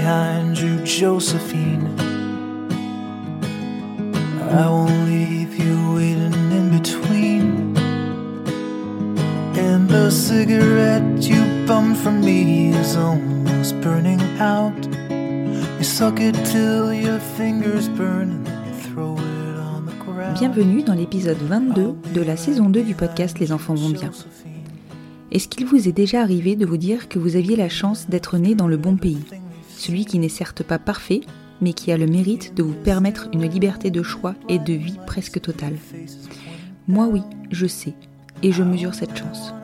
behind you, Josephine. I won't leave you waiting in between. And the cigarette you bummed from me is almost burning out. You suck it till your fingers burn and throw it on the ground. Bienvenue dans l'épisode 22 de la saison 2 du podcast Les enfants vont bien. Est-ce qu'il vous est déjà arrivé de vous dire que vous aviez la chance d'être né dans le bon pays? Celui qui n'est certes pas parfait, mais qui a le mérite de vous permettre une liberté de choix et de vie presque totale. Moi oui, je sais, et je mesure cette chance.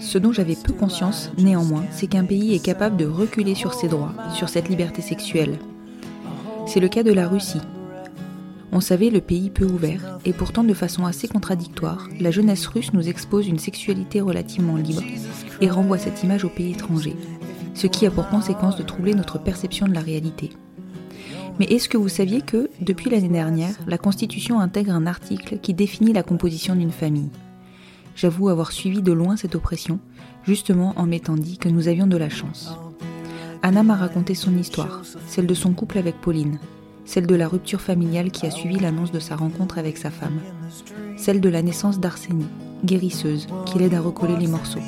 Ce dont j'avais peu conscience, néanmoins, c'est qu'un pays est capable de reculer sur ses droits, sur cette liberté sexuelle. C'est le cas de la Russie. On savait le pays peu ouvert, et pourtant de façon assez contradictoire, la jeunesse russe nous expose une sexualité relativement libre et renvoie cette image aux pays étrangers, ce qui a pour conséquence de troubler notre perception de la réalité. Mais est-ce que vous saviez que, depuis l'année dernière, la Constitution intègre un article qui définit la composition d'une famille? J'avoue avoir suivi de loin cette oppression, justement en m'étant dit que nous avions de la chance. Anna m'a raconté son histoire, celle de son couple avec Pauline, celle de la rupture familiale qui a suivi l'annonce de sa rencontre avec sa femme, celle de la naissance d'Arsénie, guérisseuse, qui l'aide à recoller les morceaux,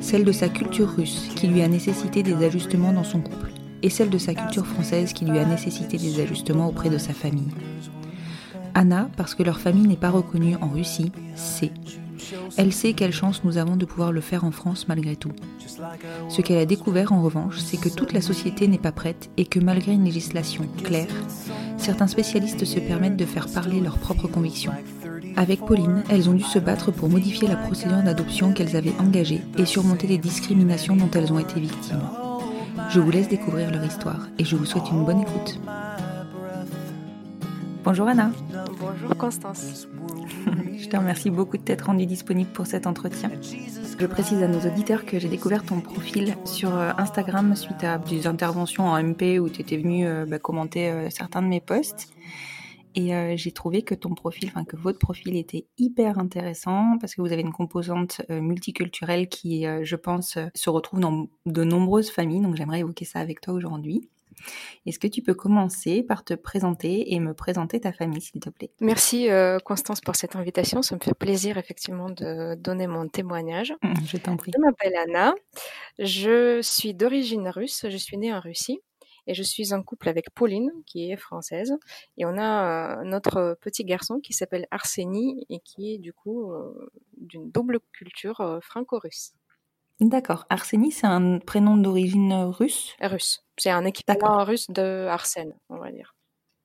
celle de sa culture russe qui lui a nécessité des ajustements dans son couple, et celle de sa culture française qui lui a nécessité des ajustements auprès de sa famille. Anna, parce que leur famille n'est pas reconnue en Russie, sait. Elle sait quelle chance nous avons de pouvoir le faire en France malgré tout. Ce qu'elle a découvert en revanche, c'est que toute la société n'est pas prête et que malgré une législation claire, certains spécialistes se permettent de faire parler leurs propres convictions. Avec Pauline, elles ont dû se battre pour modifier la procédure d'adoption qu'elles avaient engagée et surmonter les discriminations dont elles ont été victimes. Je vous laisse découvrir leur histoire et je vous souhaite une bonne écoute. Bonjour Anna. Bonjour Constance. Je te remercie beaucoup de t'être rendue disponible pour cet entretien. Je précise à nos auditeurs que j'ai découvert ton profil sur euh, Instagram suite à des interventions en MP où tu étais venu euh, bah, commenter euh, certains de mes posts. Et euh, j'ai trouvé que ton profil, enfin que votre profil était hyper intéressant parce que vous avez une composante euh, multiculturelle qui, euh, je pense, se retrouve dans de nombreuses familles. Donc j'aimerais évoquer ça avec toi aujourd'hui. Est-ce que tu peux commencer par te présenter et me présenter ta famille, s'il te plaît? Merci Constance pour cette invitation. Ça me fait plaisir effectivement de donner mon témoignage. Je t'en prie. Je m'appelle Anna. Je suis d'origine russe. Je suis née en Russie. Et je suis en couple avec Pauline, qui est française. Et on a euh, notre petit garçon qui s'appelle Arseny et qui est du coup euh, d'une double culture euh, franco-russe. D'accord. Arseny, c'est un prénom d'origine russe? Russe. C'est un équivalent russe de Arsène, on va dire.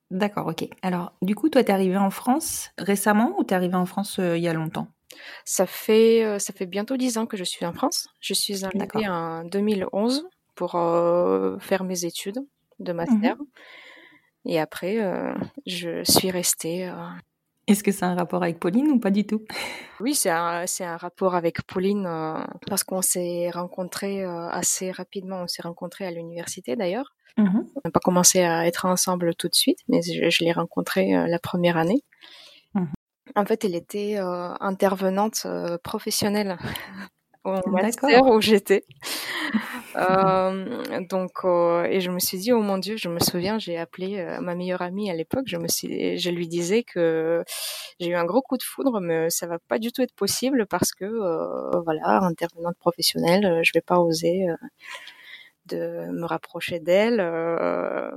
D'accord, ok. Alors, du coup, toi, t'es arrivé en France récemment ou t'es arrivé en France euh, il y a longtemps? Ça fait, ça fait bientôt dix ans que je suis en France. Je suis arrivée en 2011 pour euh, faire mes études de master. Et après, euh, je suis restée. Est-ce que c'est un rapport avec Pauline ou pas du tout? Oui, c'est un, un rapport avec Pauline parce qu'on s'est rencontrés assez rapidement. On s'est rencontrés à l'université d'ailleurs. Mhm. On n'a pas commencé à être ensemble tout de suite, mais je, je l'ai rencontrée la première année. Mhm. En fait, elle était euh, intervenante euh, professionnelle au D'accord. master où j'étais. Euh, donc, euh, et je me suis dit, oh mon Dieu, je me souviens, j'ai appelé euh, ma meilleure amie à l'époque. Je me suis, je lui disais que j'ai eu un gros coup de foudre, mais ça va pas du tout être possible parce que, voilà, intervenante professionnelle, je vais pas oser. de me rapprocher d'elle.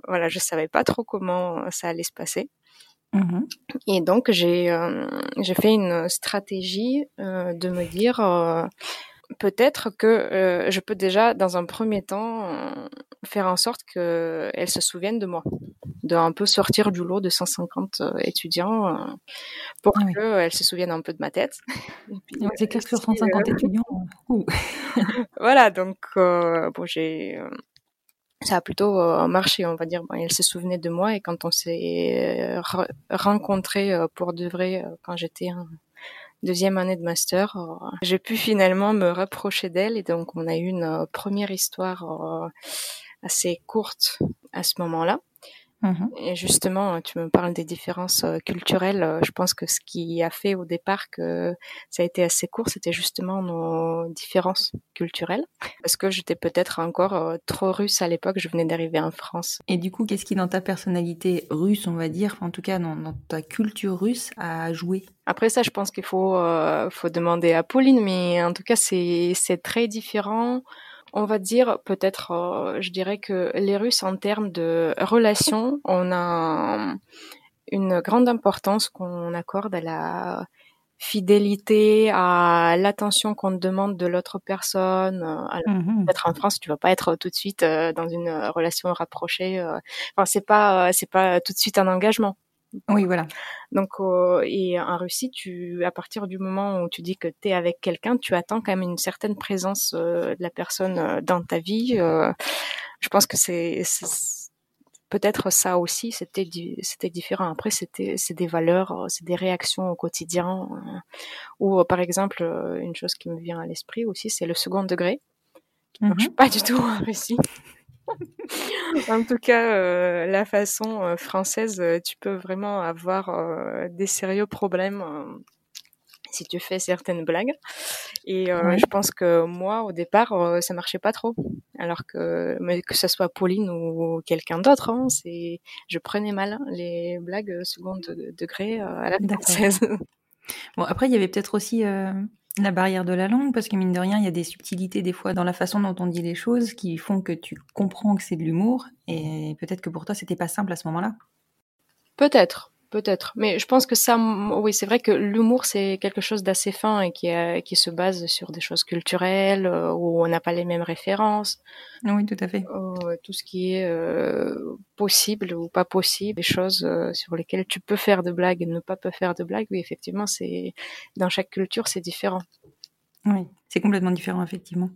Voilà, je savais pas trop comment ça allait se passer. Mhm. Et donc j'ai euh, j'ai fait une stratégie euh, de me dire euh, peut-être que euh, je peux déjà dans un premier temps euh, faire en sorte que elle se souvienne de moi, de un peu sortir du lot de 150 euh, étudiants pour Ah oui. qu'elle se souvienne un peu de ma tête. C'est clair que sur si, euh, 150 étudiants, voilà, donc bon, j'ai ça a plutôt euh, marché, on va dire. Bon, elle se souvenait de moi et quand on s'est euh, re- rencontrés euh, pour de vrai, quand j'étais deuxième année de master, euh, j'ai pu finalement me rapprocher d'elle et donc on a eu une euh, première histoire euh, assez courte à ce moment-là. Mhm. Et justement, tu me parles des différences euh, culturelles. Euh, Je pense que ce qui a fait au départ que ça a été assez court, c'était justement nos différences culturelles. Parce que j'étais peut-être encore euh, trop russe à l'époque. Je venais d'arriver en France. Et du coup, qu'est-ce qui, dans ta personnalité russe, on va dire, en tout cas dans, dans ta culture russe, a joué? Après ça, je pense qu'il faut, euh, faut demander à Pauline, mais en tout cas, c'est très différent. On va dire peut-être, euh, je dirais que les Russes, en termes de relations, on a une grande importance qu'on accorde à la fidélité, à l'attention qu'on demande de l'autre personne. euh, Alors, Mhm. peut-être en France, tu vas pas être tout de suite euh, dans une euh, relation rapprochée. euh. Enfin, c'est pas, euh, c'est pas tout de suite un engagement. Oui, voilà. Donc, euh, et en Russie, tu, à partir du moment où tu dis que tu es avec quelqu'un, tu attends quand même une certaine présence euh, de la personne euh, dans ta vie. euh. je pense que c'est, peut-être ça aussi, c'était c'était différent. Après, c'était c'est des valeurs, c'est des réactions au quotidien. ou par exemple, une chose qui me vient à l'esprit aussi, c'est le second degré, qui Mhm. marche pas du tout en Russie. En tout cas, euh, la façon euh, française, euh, tu peux vraiment avoir euh, des sérieux problèmes euh, si tu fais certaines blagues. Et Ouais. je pense que moi, au départ, ça marchait pas trop. Alors que, mais que ce soit Pauline ou quelqu'un d'autre, hein, c'est, je prenais mal les blagues second de- degré à la française. Bon, après, il y avait peut-être aussi la barrière de la langue, parce que mine de rien, il y a des subtilités des fois dans la façon dont on dit les choses qui font que tu comprends que c'est de l'humour, et peut-être que pour toi, c'était pas simple à ce moment-là. Peut-être, peut-être. Mais je pense que ça, oui, c'est vrai que l'humour, c'est quelque chose d'assez fin et qui, euh, qui se base sur des choses culturelles, euh, où on n'a pas les mêmes références, Oui, tout à fait. euh, tout ce qui est possible ou pas possible, des choses sur lesquelles tu peux faire de blagues et ne pas peut faire de blagues. Oui, effectivement, c'est dans chaque culture, c'est différent. Oui, c'est complètement différent, effectivement.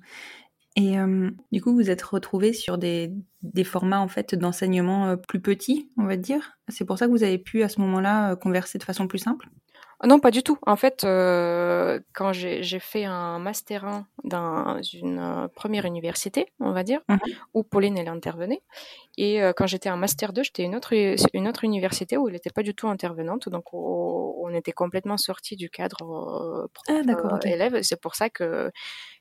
Et euh, du coup, vous êtes retrouvés sur des, des formats en fait d'enseignement euh, plus petits, on va dire. C'est pour ça que vous avez pu à ce moment-là euh, converser de façon plus simple? Non, pas du tout. En fait, euh, quand j'ai j'ai fait un master 1 dans une première université, on va dire, où Pauline, elle intervenait. Et euh, quand j'étais en master 2, j'étais une autre, une autre université où elle n'était pas du tout intervenante. Donc, on, on était complètement sortis du cadre prof, Ah, d'accord, euh, ok. élève. C'est pour ça que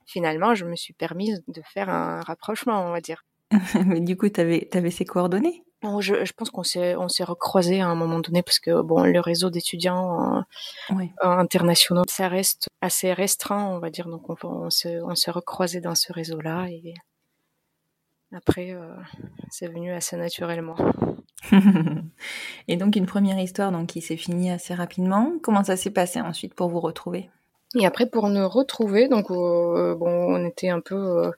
finalement, je me suis permise de faire un rapprochement, on va dire. Mais du coup, tu avais, ses coordonnées? Bon, je, je pense qu'on s'est on s'est recroisés à un moment donné parce que bon le réseau d'étudiants euh, Oui. internationaux ça reste assez restreint on va dire donc on, on s'est on s'est recroisés dans ce réseau là et après euh, c'est venu assez naturellement Et donc, une première histoire donc, qui s'est finie assez rapidement. Comment ça s'est passé ensuite pour vous retrouver? Et après pour nous retrouver donc euh, bon on était un peu euh,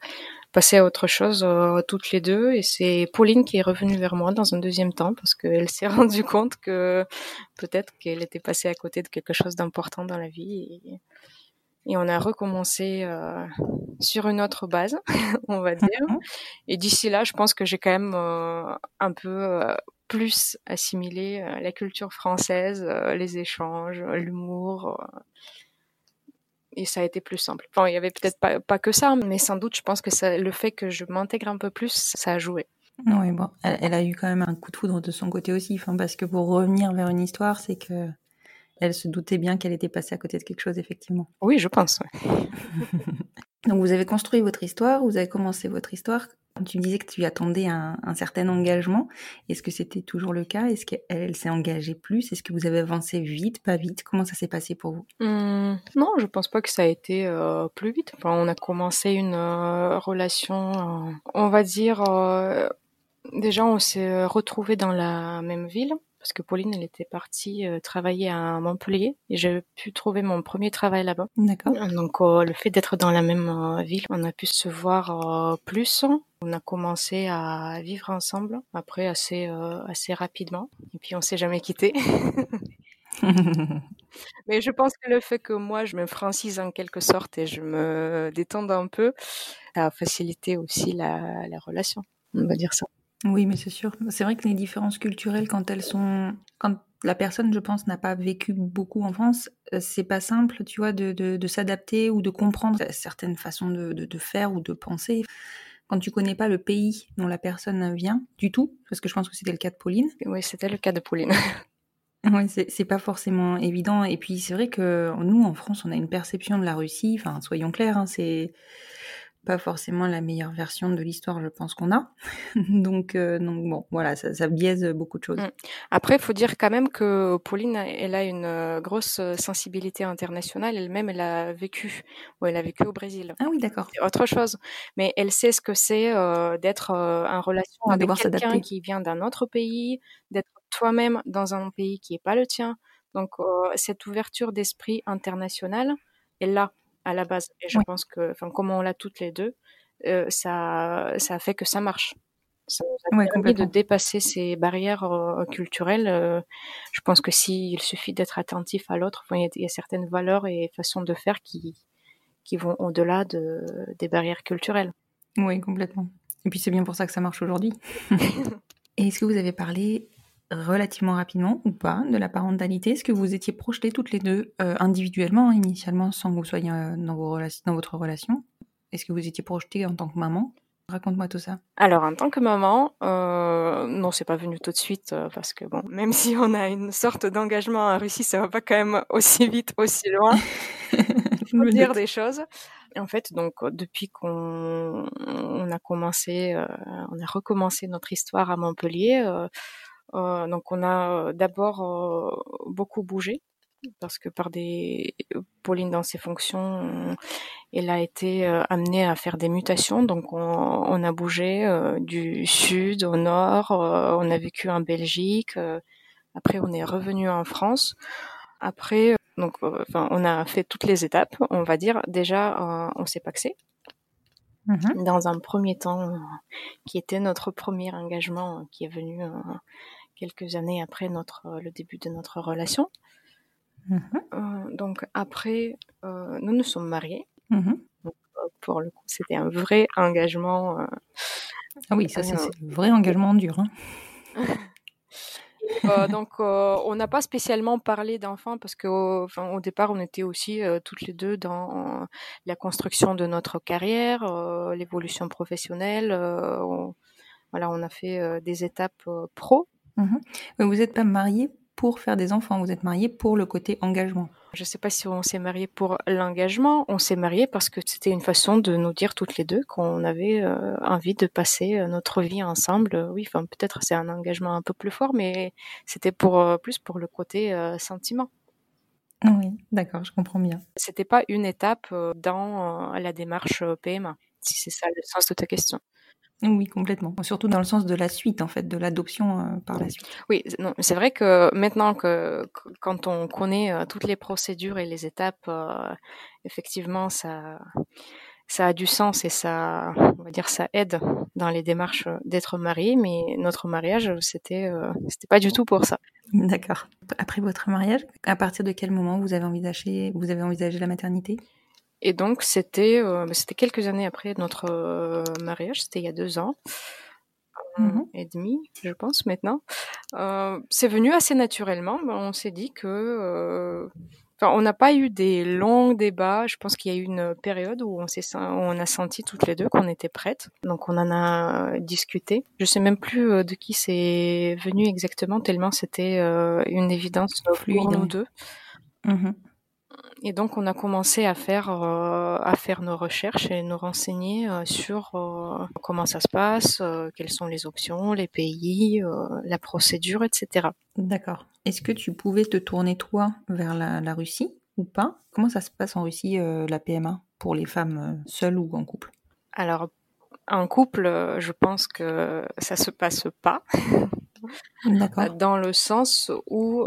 passé à autre chose euh, toutes les deux. Et c'est Pauline qui est revenue vers moi dans un deuxième temps parce qu'elle s'est rendue compte que peut-être qu'elle était passée à côté de quelque chose d'important dans la vie. Et, et on a recommencé euh, sur une autre base on va dire. Mhm. et d'ici là je pense que j'ai quand même un peu plus assimilé la culture française les échanges l'humour et ça a été plus simple. Enfin, il y avait peut-être pas, pas que ça, mais sans doute, je pense que ça, le fait que je m'intègre un peu plus, ça a joué. Oui, bon, elle, elle, a eu quand même un coup de foudre de son côté aussi, enfin, parce que pour revenir vers une histoire, c'est que elle se doutait bien qu'elle était passée à côté de quelque chose, effectivement. Oui, je pense. Ouais. Donc vous avez construit votre histoire, vous avez commencé votre histoire. Tu disais que tu attendais un, certain engagement. Est-ce que c'était toujours le cas? Est-ce qu'elle s'est engagée plus? Est-ce que vous avez avancé vite, pas vite? Comment ça s'est passé pour vous? Hum, non, je pense pas que ça a été euh, plus vite. Enfin, on a commencé une euh, relation, euh, on va dire, déjà on s'est retrouvés dans la même ville parce que Pauline, elle était partie euh, travailler à Montpellier et j'ai pu trouver mon premier travail là-bas. D'accord. Donc euh, le fait d'être dans la même euh, ville, on a pu se voir plus. On a commencé à vivre ensemble après assez assez rapidement et puis on s'est jamais quitté. Mais je pense que le fait que moi je me francise en quelque sorte et je me détende un peu, ça a facilité aussi la, la relation. On va dire ça. Oui, mais c'est sûr. C'est vrai que les différences culturelles, quand elles sont, quand la personne, je pense, n'a pas vécu beaucoup en France, euh, c'est pas simple, tu vois, de, de, de s'adapter ou de comprendre certaines façons de, de, de, faire ou de penser. Quand tu connais pas le pays dont la personne vient du tout, parce que je pense que c'était le cas de Pauline. Oui, c'était le cas de Pauline. Oui, c'est pas forcément évident. Et puis c'est vrai que nous, en France, on a une perception de la Russie. Enfin, soyons clairs, hein, c'est pas forcément la meilleure version de l'histoire, je pense qu'on a. donc, euh, donc bon, voilà, ça, ça, biaise beaucoup de choses. Mm. Après, il faut dire quand même que Pauline, elle a une euh, grosse sensibilité internationale. Elle-même, elle a vécu, ou elle a vécu au Brésil. Ah oui, d'accord. Autre chose. Mais elle sait ce que c'est euh, d'être euh, en relation avec quelqu'un qui vient d'un autre pays, d'être toi-même dans un pays qui n'est pas le tien. Donc, euh, cette ouverture d'esprit international est là à la base. Et je Oui. pense que, enfin, comme on l'a toutes les deux, euh, ça, ça a fait que ça marche. Ça nous a permis de dépasser ces barrières euh, culturelles. Euh, je pense que s'il suffit d'être attentif à l'autre, il y, y a certaines valeurs et façons de faire qui, qui vont au-delà de, des barrières culturelles. Oui, complètement. Et puis c'est bien pour ça que ça marche aujourd'hui. Et est-ce que vous avez parlé relativement rapidement ou pas de la parentalité? Est-ce que vous étiez projetées toutes les deux euh, individuellement, initialement, sans que vous soyez euh, dans, vos relations, dans votre relation? Est-ce que vous étiez projetée en tant que maman? Raconte-moi tout ça. Alors, en tant que maman, euh, non, c'est pas venu tout de suite euh, parce que bon, même si on a une sorte d'engagement en Russie, ça va pas quand même aussi vite, aussi loin. Me dire des choses. En fait, donc depuis qu'on on a commencé, euh, on a recommencé notre histoire à Montpellier, donc on a euh, d'abord euh, beaucoup bougé parce que par des Pauline dans ses fonctions, euh, elle a été euh, amenée à faire des mutations. Donc on, on a bougé euh, du sud au nord, euh, on a vécu en Belgique, euh, après on est revenu en France. Après, euh, donc, euh, enfin, on a fait toutes les étapes, on va dire. Déjà, euh, on s'est paxé Mhm. dans un premier temps, euh, qui était notre premier engagement, euh, qui est venu euh, quelques années après notre euh, le début de notre relation. Mhm. Euh, donc après, euh, nous nous sommes mariés. Mhm. Euh, Pour le coup, c'était un vrai engagement. Ah oui, ça c'est le vrai engagement dur. Hein. Euh, donc, euh, on n'a pas spécialement parlé d'enfants parce que, enfin, au départ, on était aussi euh, toutes les deux dans la construction de notre carrière, l'évolution professionnelle. on, voilà, on a fait des étapes pro. Mhm. Mais vous n'êtes pas mariés pour faire des enfants, vous êtes mariés pour le côté engagement. Je sais pas si on s'est mariés pour l'engagement. On s'est mariés parce que c'était une façon de nous dire toutes les deux qu'on avait euh, envie de passer euh, notre vie ensemble. Euh, Oui, enfin peut-être c'est un engagement un peu plus fort, mais c'était pour euh, plus pour le côté euh, sentiment. Oui, d'accord, je comprends bien. C'était pas une étape dans la démarche PMA, si c'est ça le sens de ta question. Oui, complètement. Surtout dans le sens de la suite, en fait, de l'adoption euh, par la suite. Oui, c'est vrai que maintenant que que- quand on connaît euh, toutes les procédures et les étapes, euh, effectivement, ça ça a du sens et ça, on va dire, ça aide dans les démarches d'être marié. Mais notre mariage, c'était c'était pas du tout pour ça. D'accord. Après votre mariage, à partir de quel moment vous avez envisagé, vous avez envisagé la maternité? Et donc c'était euh, bah, c'était quelques années après notre euh, mariage, c'était il y a deux ans. Mhm. et demi, je pense maintenant. Euh, c'est venu assez naturellement. Ben, on s'est dit que, enfin, on n'a pas eu des longs débats. Je pense qu'il y a eu une période où on s'est, on a senti toutes les deux qu'on était prêtes. Donc on en a discuté. Je sais même plus de qui c'est venu exactement tellement c'était une évidence pour nous deux. Mhm. Et donc, on a commencé à faire, euh, à faire nos recherches et nous renseigner euh, sur euh, comment ça se passe, quelles sont les options, les pays, la procédure, etc. D'accord. Est-ce que tu pouvais te tourner toi vers la, la Russie ou pas? Comment ça se passe en Russie, la PMA, pour les femmes seules ou en couple? Alors, en couple, je pense que ça se passe pas, D'accord. dans le sens où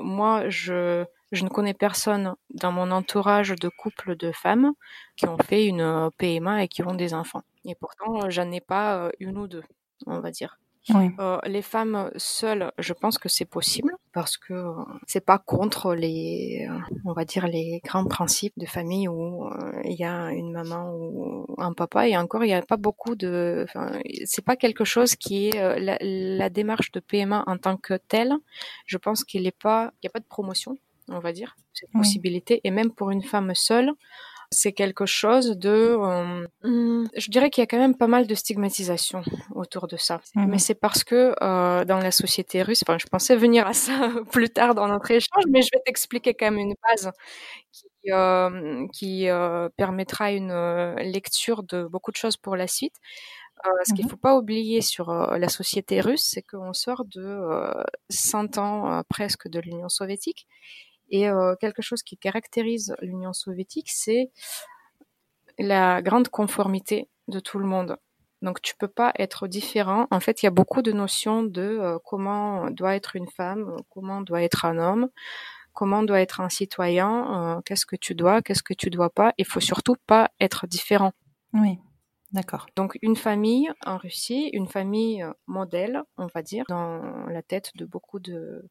moi, je, je ne connais personne dans mon entourage de couples de femmes qui ont fait une euh, PMA et qui ont des enfants. Et pourtant, euh, j'en ai pas euh, une ou deux, on va dire. Oui. Euh, les femmes seules, je pense que c'est possible parce que euh, c'est pas contre les, euh, on va dire les grands principes de famille où il y a une maman ou un papa et encore il y a pas beaucoup de, c'est pas quelque chose qui est la, la démarche de PMA en tant que telle. Je pense qu'il pas, il y a pas de promotion, on va dire cette Oui. possibilité et même pour une femme seule. C'est quelque chose de, euh, hum, je dirais qu'il y a quand même pas mal de stigmatisation autour de ça. Mhm. Mais c'est parce que euh, dans la société russe, enfin, je pensais venir à ça plus tard dans notre échange, mais je vais t'expliquer quand même une base qui, euh, qui permettra une lecture de beaucoup de choses pour la suite. Euh, ce qu'il Mhm. faut pas oublier sur euh, la société russe, c'est qu'on sort de euh, 100 ans presque de l'Union soviétique. Et euh, quelque chose qui caractérise l'Union soviétique, c'est la grande conformité de tout le monde. Donc tu peux pas être différent. En fait, il y a beaucoup de notions de euh, comment doit être une femme, comment doit être un homme, comment doit être un citoyen, euh, qu'est-ce que tu dois, qu'est-ce que tu dois pas. Il faut surtout pas être différent. Oui. D'accord. Donc une famille en Russie, une famille modèle, on va dire, dans la tête de beaucoup de,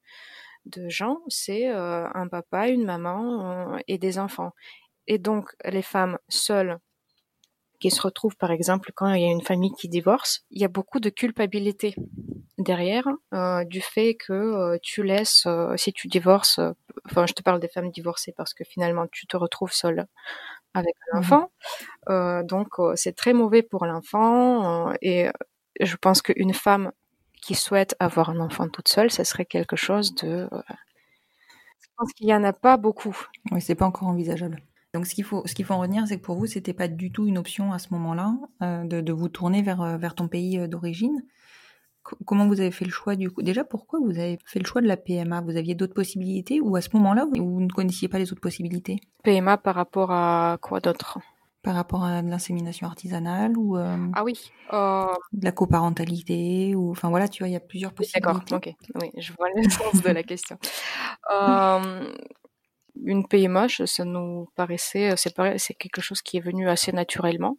de gens, c'est euh, un papa, une maman euh, et des enfants. Et donc les femmes seules qui se retrouvent, par exemple, quand il y a une famille qui divorce, il y a beaucoup de culpabilité derrière euh, du fait que tu laisses, si tu divorces, enfin je te parle des femmes divorcées parce que finalement tu te retrouves seule avec un Mhm. enfant, euh, donc c'est très mauvais pour l'enfant et je pense qu'une femme qui souhaite avoir un enfant toute seule, ce serait quelque chose de... euh, je pense qu'il y en a pas beaucoup. Oui, c'est pas encore envisageable. Donc, ce qu'il faut, ce qu'il faut en retenir, c'est que pour vous, c'était pas du tout une option à ce moment-là euh, de, de vous tourner vers, euh, vers ton pays d'origine. Co- comment vous avez fait le choix du coup? Déjà, pourquoi vous avez fait le choix de la PMA Vous aviez d'autres possibilités? Ou à ce moment-là, vous, vous ne connaissiez pas les autres possibilités? PMA par rapport à quoi d'autre? Par rapport à de l'insémination artisanale ou euh, Ah oui, euh, de la coparentalité ou enfin voilà, tu vois, il y a plusieurs D'accord, possibilités. ok. Oui, je vois le sens de la question. Euh, une PMA, je- ça nous paraissait, c'est pareil, c'est quelque chose qui est venu assez naturellement.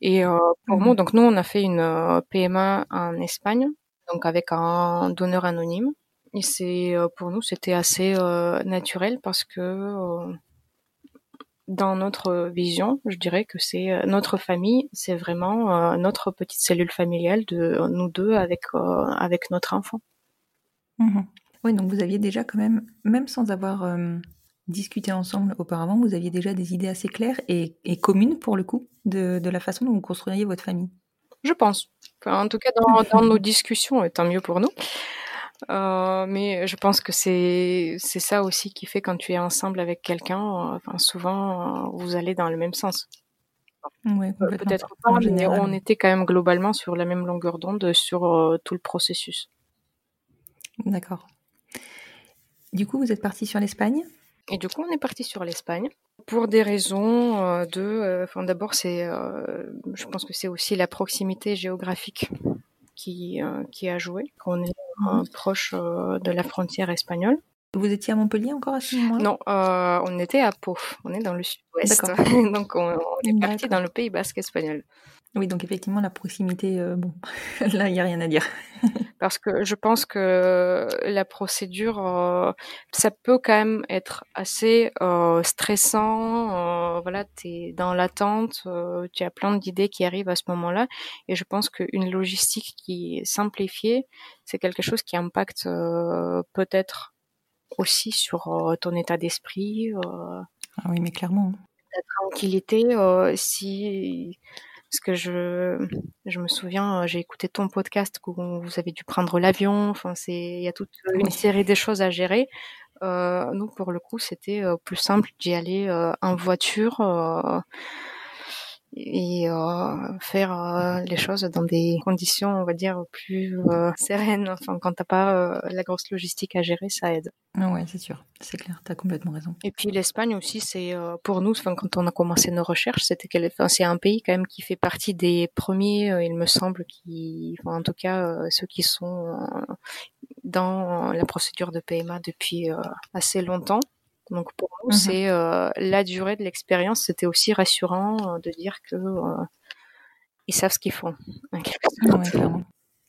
Et euh, pour Mhm. moi, donc nous, on a fait une euh, PMA en Espagne, donc avec un donneur anonyme. Et c'est euh, pour nous, c'était assez euh, naturel parce que euh, dans notre vision, je dirais que c'est euh, notre famille, c'est vraiment euh, notre petite cellule familiale de nous deux avec euh, avec notre enfant. Mhm. Oui, donc vous aviez déjà quand même, même sans avoir euh, discuté ensemble auparavant, vous aviez déjà des idées assez claires et, et communes pour le coup de, de la façon dont vous construiriez votre famille? Je pense. Enfin, en tout cas, dans, dans nos discussions, et tant mieux pour nous. Euh, mais je pense que c'est c'est ça aussi qui fait quand tu es ensemble avec quelqu'un. euh, Enfin, souvent, euh, vous allez dans le même sens. Ouais. Peut-être pas, mais général, on était quand même globalement sur la même longueur d'onde sur euh, tout le processus. D'accord. Du coup, vous êtes parti sur l'Espagne? Et du coup, on est parti sur l'Espagne pour des raisons euh, de. Enfin, d'abord, c'est. je pense que c'est aussi la proximité géographique qui euh, qui a joué. Qu'on est euh, proche euh, de la frontière espagnole. Vous étiez à Montpellier encore à ce moment-là? Non, euh, on était à Pau. On est dans le sud-ouest. Donc, on, on est parti dans le Pays Basque espagnol. Oui, donc effectivement, la proximité, euh, bon, là, il n'y a rien à dire. Parce que je pense que la procédure, euh, ça peut quand même être assez euh, stressant. euh, voilà, tu es dans l'attente, euh, tu as plein d'idées qui arrivent à ce moment-là. Et je pense qu'une logistique qui est simplifiée, c'est quelque chose qui impacte euh, peut-être aussi sur euh, ton état d'esprit, euh, Ah oui, mais clairement. ta tranquillité. euh, si parce que je je me souviens, euh, j'ai écouté ton podcast où vous avez dû prendre l'avion. Enfin, c'est il y a toute une série de choses à gérer. Euh, nous, pour le coup, c'était euh, plus simple d'y aller euh, en voiture et euh, faire euh, les choses dans des conditions, on va dire, plus euh, sereines. Enfin, quand t'as pas euh, la grosse logistique à gérer, ça aide. Ah ouais, c'est sûr, c'est clair, t'as complètement raison. Et puis l'Espagne aussi, c'est pour nous, enfin, quand on a commencé nos recherches, c'était enfin, c'est un pays quand même qui fait partie des premiers, il me semble, qui, enfin, en tout cas, ceux qui sont dans la procédure de PMA depuis assez longtemps. Donc pour nous, Mhm. c'est euh, la durée de l'expérience. C'était aussi rassurant euh, de dire que euh, ils savent ce qu'ils font. Ouais.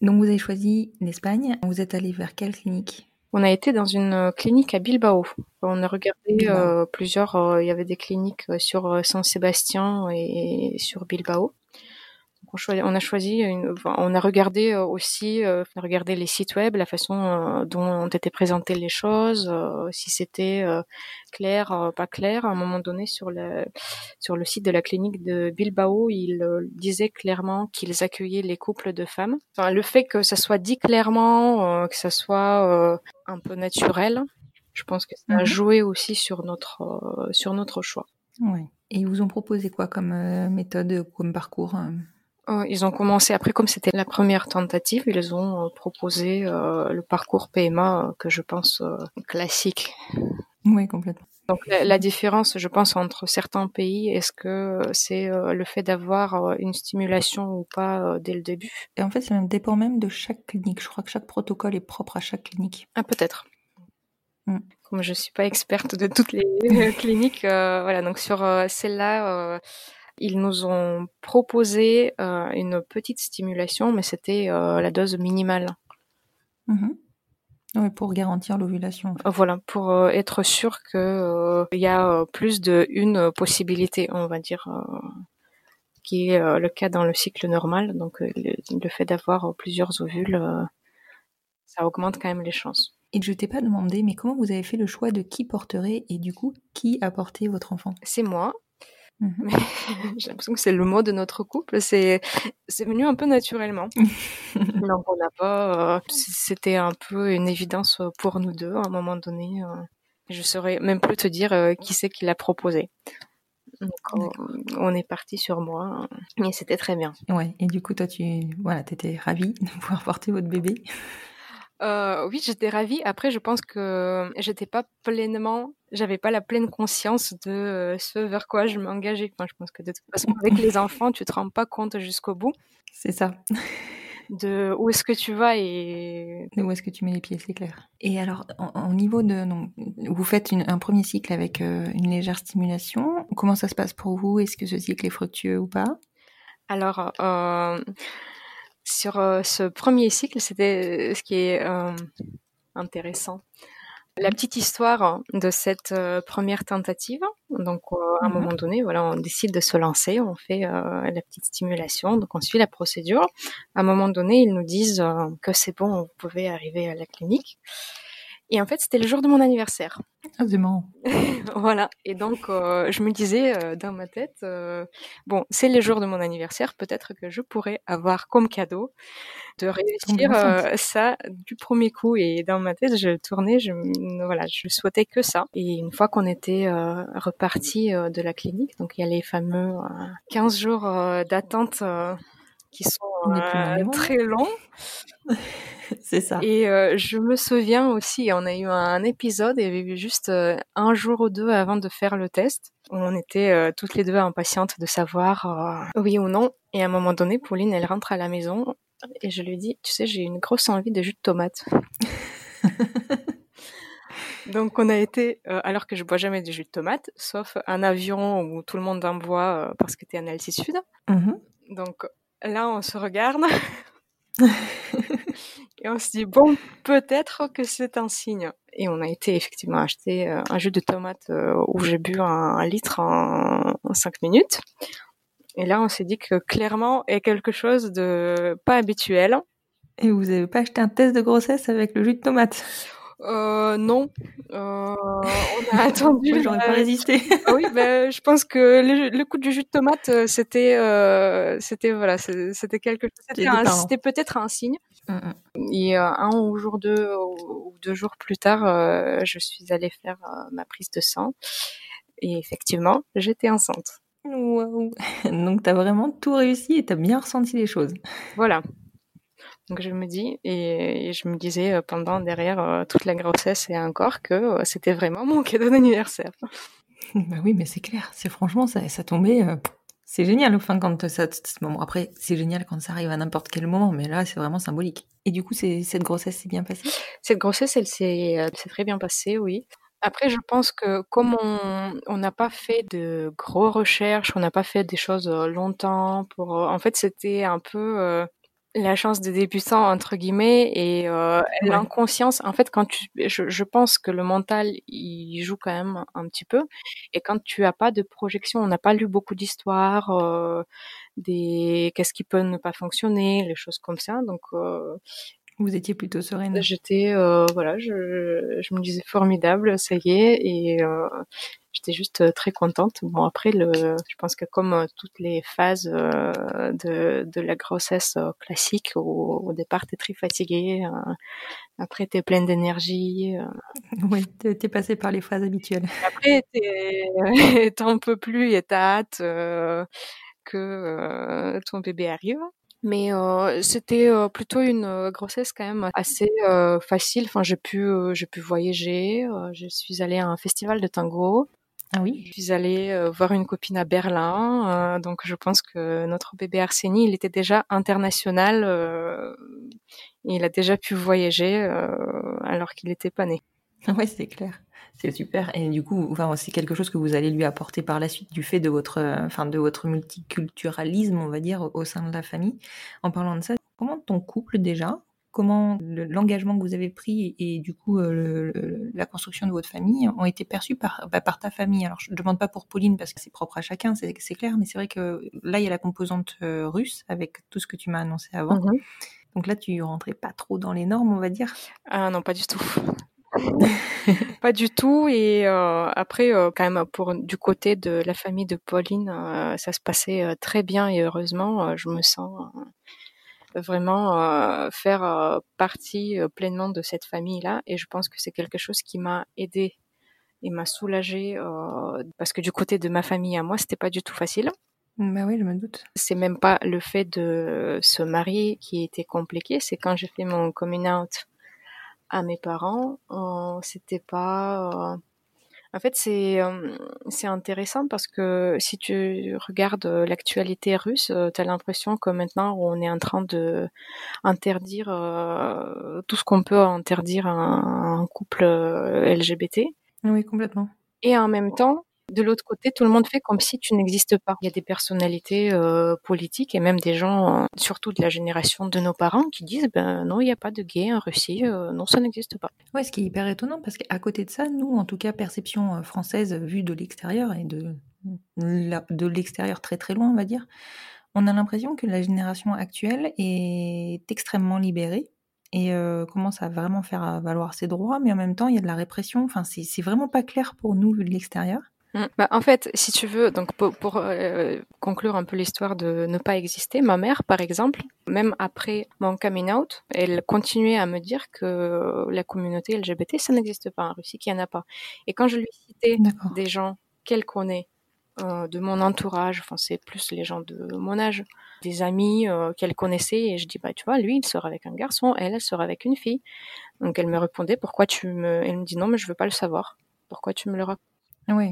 Donc vous avez choisi l'Espagne. Vous êtes allé vers quelle clinique? On a été dans une euh, clinique à Bilbao. On a regardé plusieurs. Il y avait des cliniques sur San Sébastien et, sur Bilbao. On, a choisi. Une, on a regardé euh, aussi, euh, on a regardé les sites web, la façon euh, dont ont été présentées les choses, euh, si c'était clair, pas clair. À un moment donné, sur le sur le site de la clinique de Bilbao, il euh, disait clairement qu'ils accueillaient les couples de femmes. Enfin, le fait que ça soit dit clairement, que ça soit un peu naturel, je pense que ça a Mhm. joué aussi sur notre sur notre choix. Ouais. Et ils vous ont proposé quoi comme méthode, comme parcours ils ont commencé après, comme c'était la première tentative, ils ont euh, proposé euh, le parcours PMA euh, que je pense euh, classique. Oui, complètement. Donc la, la différence, je pense, entre certains pays, est-ce que c'est euh, le fait d'avoir euh, une stimulation ou pas euh, dès le début? Et en fait, ça dépend même de chaque clinique. Je crois que chaque protocole est propre à chaque clinique. Ah peut-être. Mm. Comme je suis pas experte de toutes les euh, cliniques, euh, voilà. Donc sur euh, celle-là, euh, ils nous ont proposé euh, une petite stimulation, mais c'était euh, la dose minimale. Mhm. Pour garantir l'ovulation. en fait. Voilà, pour euh, être sûr que euh, il y a plus de une possibilité, on va dire, qui est le cas dans le cycle normal. Donc le, le fait d'avoir plusieurs ovules, ça augmente quand même les chances. Et je t'ai pas demandé, mais comment vous avez fait le choix de qui porterait et du coup, qui a porté votre enfant? C'est moi. Mais j'ai l'impression que c'est le mot de notre couple. C'est c'est venu un peu naturellement. Donc on n'a pas. euh, C'était un peu une évidence pour nous deux à un moment donné. euh. Je saurais même plus te dire euh, qui c'est qui l'a proposé. Donc on, on est parti sur moi et c'était très bien. Ouais, et du coup, toi, tu voilà, étais ravie de pouvoir porter votre bébé. Euh, oui, j'étais ravie. Après, je pense que j'étais pas pleinement, j'avais pas la pleine conscience de euh, ce vers quoi je m'engageais. Enfin, je pense que de toute façon, avec les enfants, tu te rends pas compte jusqu'au bout C'est ça. de où est-ce que tu vas et De où est-ce que tu mets les pieds, c'est clair. Et alors, au niveau de... Donc, vous faites une- un premier cycle avec euh, une légère stimulation. Comment ça se passe pour vous? Est-ce que ce cycle est fructueux ou pas? Alors, euh, sur euh, ce premier cycle, c'était ce qui est euh, intéressant. La petite histoire de cette euh, première tentative. Donc, euh, à un Mhm. moment donné, voilà, on décide de se lancer, on fait euh, la petite stimulation, donc on suit la procédure. À un moment donné, ils nous disent euh, que c'est bon, vous pouvez arriver à la clinique. Et en fait, c'était le jour de mon anniversaire. Ah, c'est marrant. Voilà. Et donc, euh, je me disais euh, dans ma tête, euh, bon, c'est le jour de mon anniversaire, peut-être que je pourrais avoir comme cadeau de réussir ça du premier coup. Et dans ma tête, je tournais, je, voilà, je souhaitais que ça. Et une fois qu'on était reparti de la clinique, donc il y a les fameux euh, 15 jours d'attente qui sont euh, très longs. c'est ça. Et euh, je me souviens aussi, on a eu un épisode, il y avait eu juste euh, un jour ou deux avant de faire le test. où On était euh, toutes les deux impatientes de savoir oui ou non. Et à un moment donné, Pauline, elle rentre à la maison et je lui dis, tu sais, j'ai une grosse envie de jus de tomate. Donc on a été, euh, alors que je bois jamais de jus de tomate, sauf un avion où tout le monde en boit euh, parce que tu es en altitude. Mhm. Donc là, on se regarde et on se dit bon, peut-être que c'est un signe. Et on a été effectivement acheter euh, un jus de tomate euh, où j'ai bu un, un litre en, en cinq minutes. Et là, on s'est dit que clairement, il y a quelque chose de pas habituel. Et vous avez pas acheté un test de grossesse avec le jus de tomate? Euh, non, Euh, on a attendu. J'aurais pas résisté. Ah oui, ben, je pense que le, le coup du jus de tomate, c'était, euh, c'était voilà, c'était quelque c'était peut-être un signe. Et un ou jour deux ou deux jours plus tard, je suis allée faire ma prise de sang. Et effectivement, j'étais enceinte. Waouh Donc t'as vraiment tout réussi et t'as bien ressenti les choses. Voilà. Donc je me dis et, je me disais pendant derrière toute la grossesse et encore que c'était vraiment mon cadeau d'anniversaire. bah oui, mais c'est clair. C'est franchement ça, ça tombait. C'est génial. Enfin, quand ça, moment. Après, c'est génial quand ça arrive à n'importe quel moment, mais là, c'est vraiment symbolique. Et du coup, cette grossesse s'est bien passée? Cette grossesse, elle s'est très bien passée, oui. Après, je pense que comme on n'a pas fait de gros recherches, on n'a pas fait des choses longtemps pour. En fait, c'était un peu la chance des débutants entre guillemets et l'inconscience. En fait, quand tu, je, je, pense que le mental il joue quand même un petit peu. Et quand tu as pas de projection, on n'a pas lu beaucoup d'histoires, des qu'est-ce qui peut ne pas fonctionner, les choses comme ça. Donc vous étiez plutôt sereine. J'étais, euh, voilà, je, je, me disais formidable, ça y est, et euh, j'étais juste euh, très contente. Bon, après, le, je pense que comme euh, toutes les phases euh, de, de la grossesse classique, au, au départ, t'es très fatiguée, après, t'es pleine d'énergie. Oui, t'es passée par les phases habituelles. Après, t'en peux plus et t'as hâte que ton bébé arrive. Mais c'était plutôt une grossesse quand même assez facile. Enfin, j'ai pu, j'ai pu voyager. je suis allée à un festival de tango. Ah oui. Je suis allée voir une copine à Berlin. donc, je pense que notre bébé Arsenie, il était déjà international. il a déjà pu voyager alors qu'il n'était pas né. Ouais, c'est clair. C'est super. Et du coup, enfin, c'est quelque chose que vous allez lui apporter par la suite du fait de votre, euh, enfin, de votre multiculturalisme, on va dire, au sein de la famille. En parlant de ça, comment ton couple déjà, comment l'engagement que vous avez pris et, du coup euh, la construction de votre famille ont été perçus par, bah, par ta famille. Alors je ne demande pas pour Pauline parce que c'est propre à chacun, c'est clair, mais c'est vrai que là il y a la composante euh, russe avec tout ce que tu m'as annoncé avant. Mm-hmm. Donc là tu rentrais pas trop dans les normes, on va dire. Ah non, pas du tout. pas du tout. Et euh, après, euh, quand même, pour du côté de la famille de Pauline, euh, ça se passait très bien et heureusement, je me sens vraiment faire partie pleinement de cette famille-là. Et je pense que c'est quelque chose qui m'a aidé et m'a soulagée parce que du côté de ma famille à moi, c'était pas du tout facile. Bah oui, je me doute. C'est même pas le fait de se marier qui était compliqué, c'est quand j'ai fait mon coming out à mes parents, euh, c'était pas. Euh, en fait, c'est euh, c'est intéressant parce que si tu regardes l'actualité russe, tu as l'impression que maintenant on est en train de interdire tout ce qu'on peut interdire à un couple LGBT. Oui, complètement. Et en même temps, de l'autre côté, tout le monde fait comme si tu n'existes pas. Il y a des personnalités euh, politiques et même des gens, euh, surtout de la génération de nos parents, qui disent ben non, il n'y a pas de gay en Russie, euh, non, ça n'existe pas. Ouais, ce qui est hyper étonnant parce qu'à côté de ça, nous, en tout cas, perception française vue de l'extérieur et de de l'extérieur très très loin, on va dire, on a l'impression que la génération actuelle est extrêmement libérée et commence à vraiment faire valoir ses droits, mais en même temps, il y a de la répression. Enfin, c'est vraiment pas clair pour nous vu de l'extérieur. Mm. Bah, en fait, si tu veux, donc pour, euh, conclure un peu l'histoire de ne pas exister, ma mère, par exemple, même après mon coming out, elle continuait à me dire que la communauté LGBT, ça n'existe pas en Russie, qu'il n'y en a pas. Et quand je lui citais des gens qu'elle connaît, euh, de mon entourage, enfin c'est plus les gens de mon âge, des amis euh, qu'elle connaissait, et je dis bah tu vois, lui il sort avec un garçon, elle elle sort avec une fille. Donc elle me répondait pourquoi tu me, elle me dit non mais je veux pas le savoir, pourquoi tu me le racontes? Oui.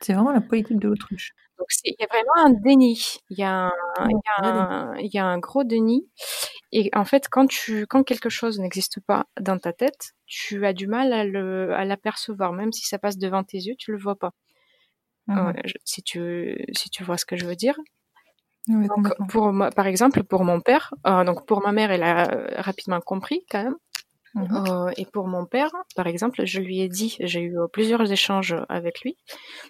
C'est vraiment la politique de l'autruche. Donc il y a vraiment un déni. Il y a un, il y a un, il y a un gros déni. Et en fait, quand tu, quand quelque chose n'existe pas dans ta tête, tu as du mal à l'apercevoir, même si ça passe devant tes yeux, tu le vois pas. Mmh si tu, si tu vois ce que je veux dire. Oui, donc, pour moi, par exemple, pour mon père, euh, donc pour ma mère, elle a rapidement compris quand même. Mhm. Euh, et pour mon père, par exemple, je lui ai dit, j'ai eu euh, plusieurs échanges avec lui.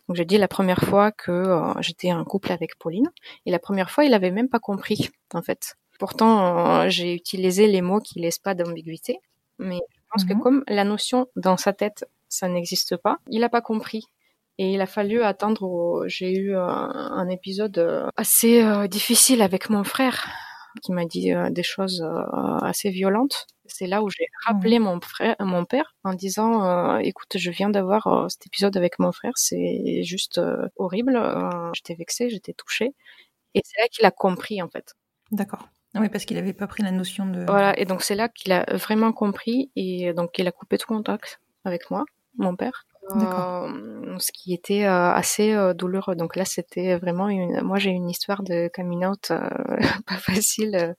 Donc j'ai dit la première fois que euh, j'étais en couple avec Pauline, et la première fois, il avait même pas compris, en fait. Pourtant, j'ai utilisé les mots qui laissent pas d'ambiguïté, mais je pense que mhm. comme la notion dans sa tête, ça n'existe pas, il a pas compris. Et il a fallu attendre. J'ai eu un, épisode assez difficile avec mon frère qui m'a dit euh, des choses euh, assez violentes. C'est là où j'ai rappelé mon frère, mon père, en disant euh, "Écoute, je viens d'avoir euh, cet épisode avec mon frère, c'est juste euh, horrible. J'étais vexée, j'étais touchée." Et c'est là qu'il a compris en fait. D'accord. Oui, parce qu'il n'avait pas pris la notion de. Voilà, et donc c'est là qu'il a vraiment compris et donc il a coupé tout contact avec moi, mon père. Euh, ce qui était euh, assez euh, douloureux. Donc là, c'était vraiment une. Moi, j'ai une histoire de coming out pas facile.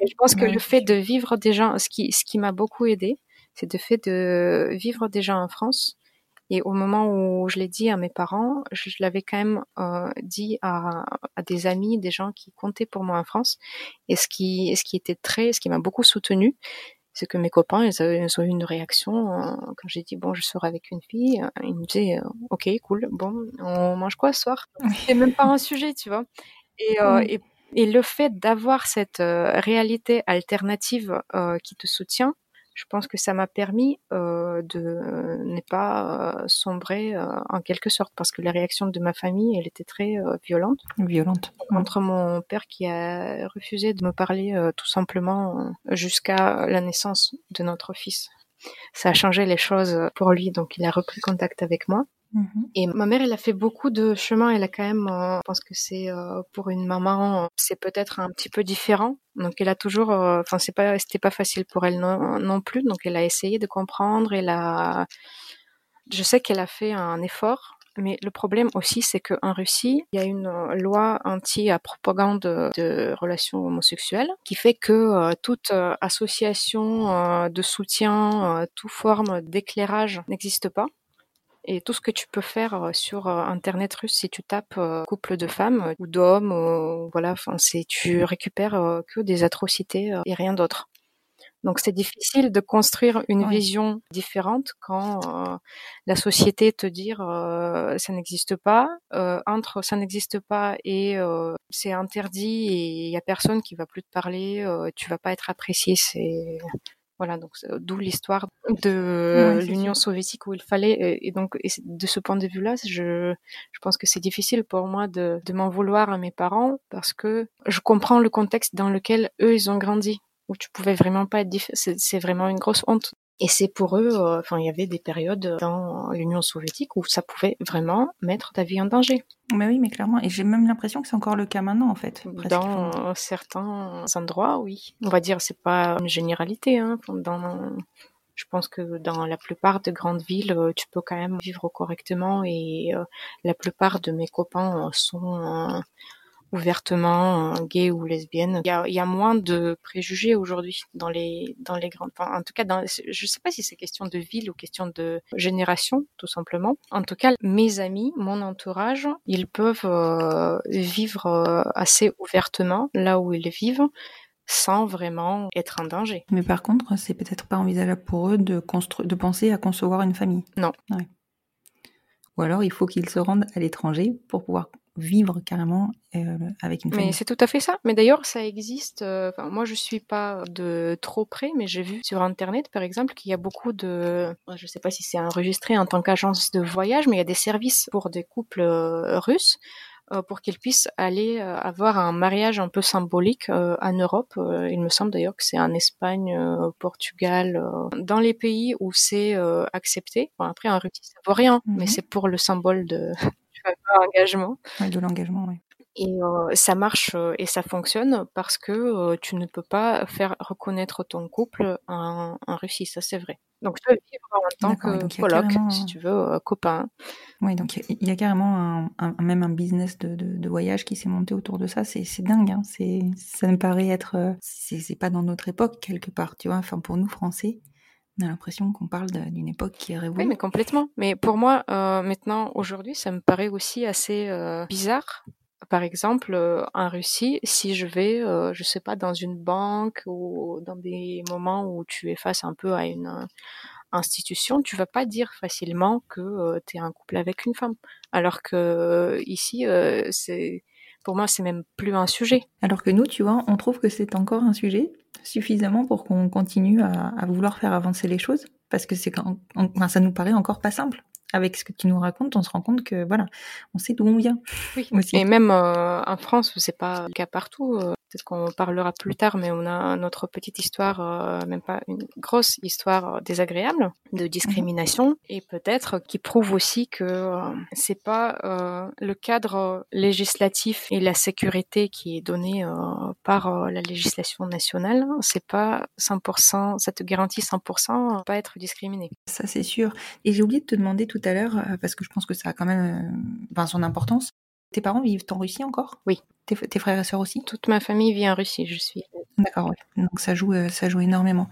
Mais je pense que Ouais. le fait de vivre déjà, ce qui, ce qui m'a beaucoup aidé, c'est le fait de vivre déjà en France. Et au moment où je l'ai dit à mes parents, je, je l'avais quand même euh, dit à, à des amis, des gens qui comptaient pour moi en France. Et ce qui, ce qui était très, ce qui m'a beaucoup soutenu, c'est que mes copains, ils, ils ont eu une réaction euh, quand j'ai dit bon, je sors avec une fille. euh, Ils me disaient euh, ok, cool, bon, on mange quoi ce soir? C'est même pas un sujet, tu vois. Et, euh, Oui. et, et le fait d'avoir cette réalité alternative euh, qui te soutient, je pense que ça m'a permis euh, de ne pas euh, sombrer euh, en quelque sorte parce que la réaction de ma famille, elle était très euh, violente Violente. contre mon père qui a refusé de me parler euh, tout simplement euh, jusqu'à la naissance de notre fils. Ça a changé les choses pour lui, donc il a repris contact avec moi. Mhm. Et ma mère, elle a fait beaucoup de chemin. Elle a quand même, euh, je pense que c'est euh, pour une maman, c'est peut-être un petit peu différent. Donc elle a toujours, euh, enfin c'est pas, c'était pas facile pour elle non, non plus. Donc elle a essayé de comprendre. Elle a, je sais qu'elle a fait un effort. Mais le problème aussi, c'est qu'en Russie, il y a une loi anti-propagande de relations homosexuelles qui fait que toute association de soutien, toute forme d'éclairage n'existe pas. Et tout ce que tu peux faire euh, sur euh, internet russe, si tu tapes euh, couple de femmes ou d'hommes, euh, voilà, enfin c'est tu récupères euh, que des atrocités et rien d'autre. Donc c'est difficile de construire une vision différente quand la société te dit ça n'existe pas, entre ça n'existe pas et c'est interdit et il y a personne qui va plus te parler, tu vas pas être apprécié, c'est voilà donc c'est- d'où l'histoire de c'est l'Union soviétique où il fallait et, donc et de ce point de vue-là, je je pense que c'est difficile pour moi de de m'en vouloir à mes parents parce que je comprends le contexte dans lequel eux ils ont grandi où tu pouvais vraiment pas être c'est vraiment une grosse honte. Et c'est pour eux, euh, enfin, il y avait des périodes dans l'Union soviétique où ça pouvait vraiment mettre ta vie en danger. Mais oui, mais clairement. Et j'ai même l'impression que c'est encore le cas maintenant, en fait. Dans euh, certains endroits, oui. On va dire, c'est pas une généralité. Hein. Dans, je pense que dans la plupart des grandes villes, euh, tu peux quand même vivre correctement et euh, la plupart de mes copains sont ouvertement euh, gays ou lesbiennes. Il y a, il y a moins de préjugés aujourd'hui dans les dans les grandes. enfin, en tout cas, dans, je sais pas si c'est question de ville ou question de génération, tout simplement. En tout cas, mes amis, mon entourage, ils peuvent euh, vivre euh, assez ouvertement là où ils vivent sans vraiment être en danger. Mais par contre, c'est peut-être pas envisageable pour eux de, penser à concevoir une famille. Non. Ouais. Ou alors, il faut qu'ils se rendent à l'étranger pour pouvoir vivre carrément euh, avec une Mais famille. c'est tout à fait ça. Mais d'ailleurs, ça existe. euh, moi, je suis pas de trop près, mais j'ai vu sur Internet, par exemple, qu'il y a beaucoup de. Je sais pas si c'est enregistré en tant qu'agence de voyage, mais il y a des services pour des couples euh, russes euh, pour qu'ils puissent aller avoir un mariage un peu symbolique en Europe. Il me semble d'ailleurs que c'est en Espagne, au Portugal, dans les pays où c'est accepté. Bon, après, en Russie, ça vaut rien, Mhm. mais c'est pour le symbole de engagement. Ouais, de l'engagement, oui. Et euh, ça marche euh, et ça fonctionne parce que euh, tu ne peux pas faire reconnaître ton couple en, en Russie, ça c'est vrai. Donc tu peux vivre en tant que coloc, carrément si tu veux, euh, copain. Oui, donc il y a- il y, a carrément un, un- même un business de, de- de voyage qui s'est monté autour de ça. C'est dingue. Hein. Ça me paraît être. C'est c'est pas dans notre époque quelque part, tu vois. Enfin, pour nous Français, on a l'impression qu'on parle d'une époque qui est Oui, révolue. mais complètement. Mais pour moi, euh, maintenant, aujourd'hui, ça me paraît aussi assez euh, bizarre. Par exemple, euh, en Russie, si je vais, je sais pas, dans une banque ou dans des moments où tu es face un peu à une institution, tu vas pas dire facilement que tu es un couple avec une femme. Alors que ici, c'est pour moi, c'est même plus un sujet. Alors que nous, tu vois, on trouve que c'est encore un sujet suffisamment pour qu'on continue à, vouloir faire avancer les choses, parce que c'est quand, enfin, ça nous paraît encore pas simple. Avec ce que tu nous racontes, on se rend compte que voilà, on sait d'où on vient. Oui. Aussi. Et même euh, en France, c'est pas le cas partout. euh, Peut-être qu'on parlera plus tard, mais on a notre petite histoire, euh, même pas une grosse histoire désagréable de discrimination, et peut-être qui prouve aussi que euh, c'est pas le cadre législatif et la sécurité qui est donné euh, par la législation nationale, c'est pas 100%, ça te garantit 100% à pas être discriminé. Ça, c'est sûr. Et j'ai oublié de te demander tout à l'heure, euh, parce que je pense que ça a quand même euh, ben, son importance. Tes parents vivent en Russie encore? Oui. Tes, tes frères et sœurs aussi? Toute ma famille vit en Russie, je suis D'accord, ouais. Donc ça joue, euh, ça joue énormément.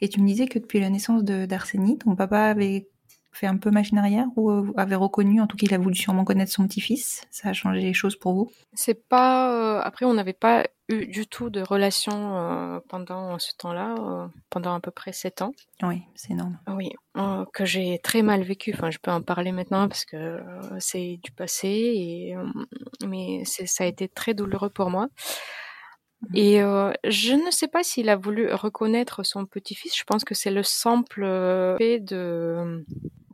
Et tu me disais que depuis la naissance de d'Arsenie, ton papa avait fait un peu machine arrière ou euh, avait reconnu, en tout cas il a voulu sûrement connaître son petit-fils? Ça a changé les choses pour vous? C'est pas. euh, après, on n'avait pas eu du tout de relation euh, pendant ce temps-là, pendant à peu près sept ans. Oui, c'est énorme. Oui, que j'ai très mal vécu. Enfin, je peux en parler maintenant parce que c'est du passé, et, mais ça a été très douloureux pour moi. Et euh, je ne sais pas s'il a voulu reconnaître son petit-fils. Je pense que c'est le simple euh, fait de.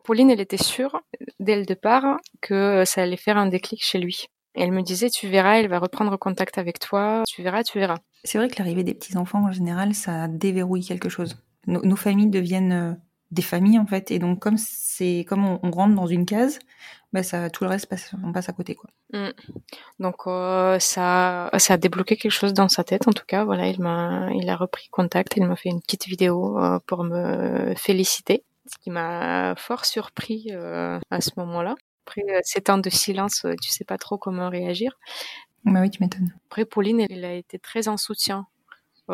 Pauline, elle était sûre dès le départ que ça allait faire un déclic chez lui. Elle me disait, tu verras, elle va reprendre contact avec toi. Tu verras, tu verras. C'est vrai que l'arrivée des petits-enfants, en général, ça déverrouille quelque chose. Nos, familles deviennent euh, des familles, en fait. Et donc, comme c'est comme on, on rentre dans une case, bah, ça, tout le reste, passe, on passe à côté. Quoi. Mm. Donc euh, ça, ça a débloqué quelque chose dans sa tête. En tout cas, voilà, il m'a, il a repris contact. Il m'a fait une petite vidéo euh, pour me féliciter, ce qui m'a fort surpris euh, à ce moment-là. Après ces temps de silence, tu sais pas trop comment réagir. Bah oui, tu m'étonnes. Après, Pauline, elle, elle a été très en soutien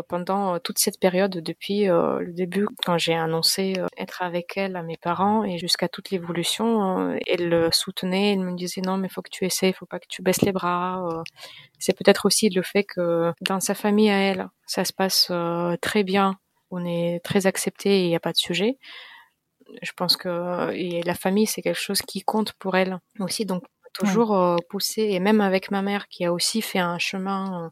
pendant euh, toute cette période, depuis euh, le début, quand j'ai annoncé euh, être avec elle à mes parents et jusqu'à toute l'évolution, euh, elle le soutenait, elle me disait non, mais faut que tu essaies, faut pas que tu baisses les bras. euh. C'est peut-être aussi le fait que dans sa famille à elle, ça se passe euh, très bien, on est très accepté il n'y a pas de sujet. Je pense que et la famille, c'est quelque chose qui compte pour elle aussi, donc toujours euh, poussé, et même avec ma mère qui a aussi fait un chemin euh,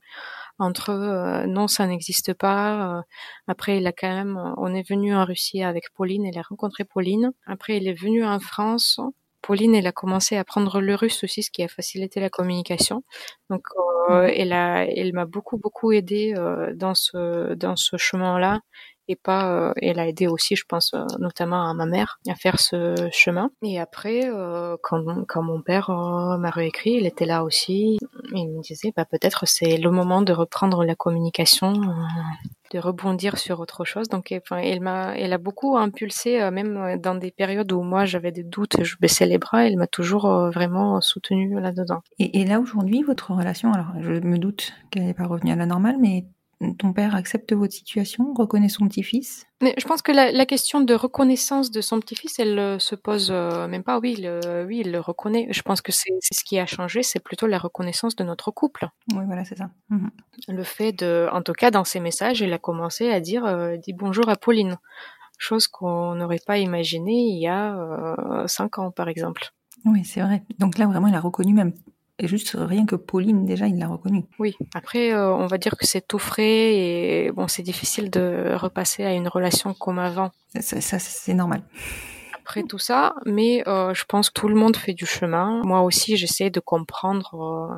entre euh, non, ça n'existe pas. euh, après, il a quand même, euh, on est venu en Russie avec Pauline, elle a rencontré Pauline. Après, il est venu en France. Pauline, elle a commencé à apprendre le russe aussi, ce qui a facilité la communication. Donc, euh, elle a, elle m'a beaucoup beaucoup aidé euh, dans ce dans ce chemin-là et pas euh, elle a aidé aussi je pense euh, notamment à ma mère à faire ce chemin. Et après euh, quand, quand mon père euh, m'a réécrit il était là aussi. Il me disait bah peut-être c'est le moment de reprendre la communication euh, de rebondir sur autre chose. Donc enfin elle m'a elle a beaucoup impulsé euh, même dans des périodes où moi j'avais des doutes je baissais les bras. Elle m'a toujours vraiment soutenue là dedans Et, et là, aujourd'hui, votre relation, alors je me doute qu'elle n'est pas revenue à la normale, mais ton père accepte votre situation, reconnaît son petit-fils? Mais je pense que la, la question de reconnaissance de son petit-fils, elle euh, se pose euh, même pas. Oui, il, euh, oui, il le reconnaît. Je pense que c'est ce qui a changé, c'est plutôt la reconnaissance de notre couple. Oui, voilà, c'est ça. Mhm. Le fait de, en tout cas, dans ses messages, il a commencé à dire, euh, dis bonjour à Pauline, chose qu'on n'aurait pas imaginé il y a cinq ans, par exemple. Oui, c'est vrai. Donc là, vraiment, il a reconnu même. Et juste rien que Pauline, déjà, il l'a reconnu. Oui. Après, euh, on va dire que c'est tout frais et bon, c'est difficile de repasser à une relation comme avant. Ça, ça, c'est normal. après tout ça, mais euh, je pense que tout le monde fait du chemin. Moi aussi, j'essaie de comprendre, euh,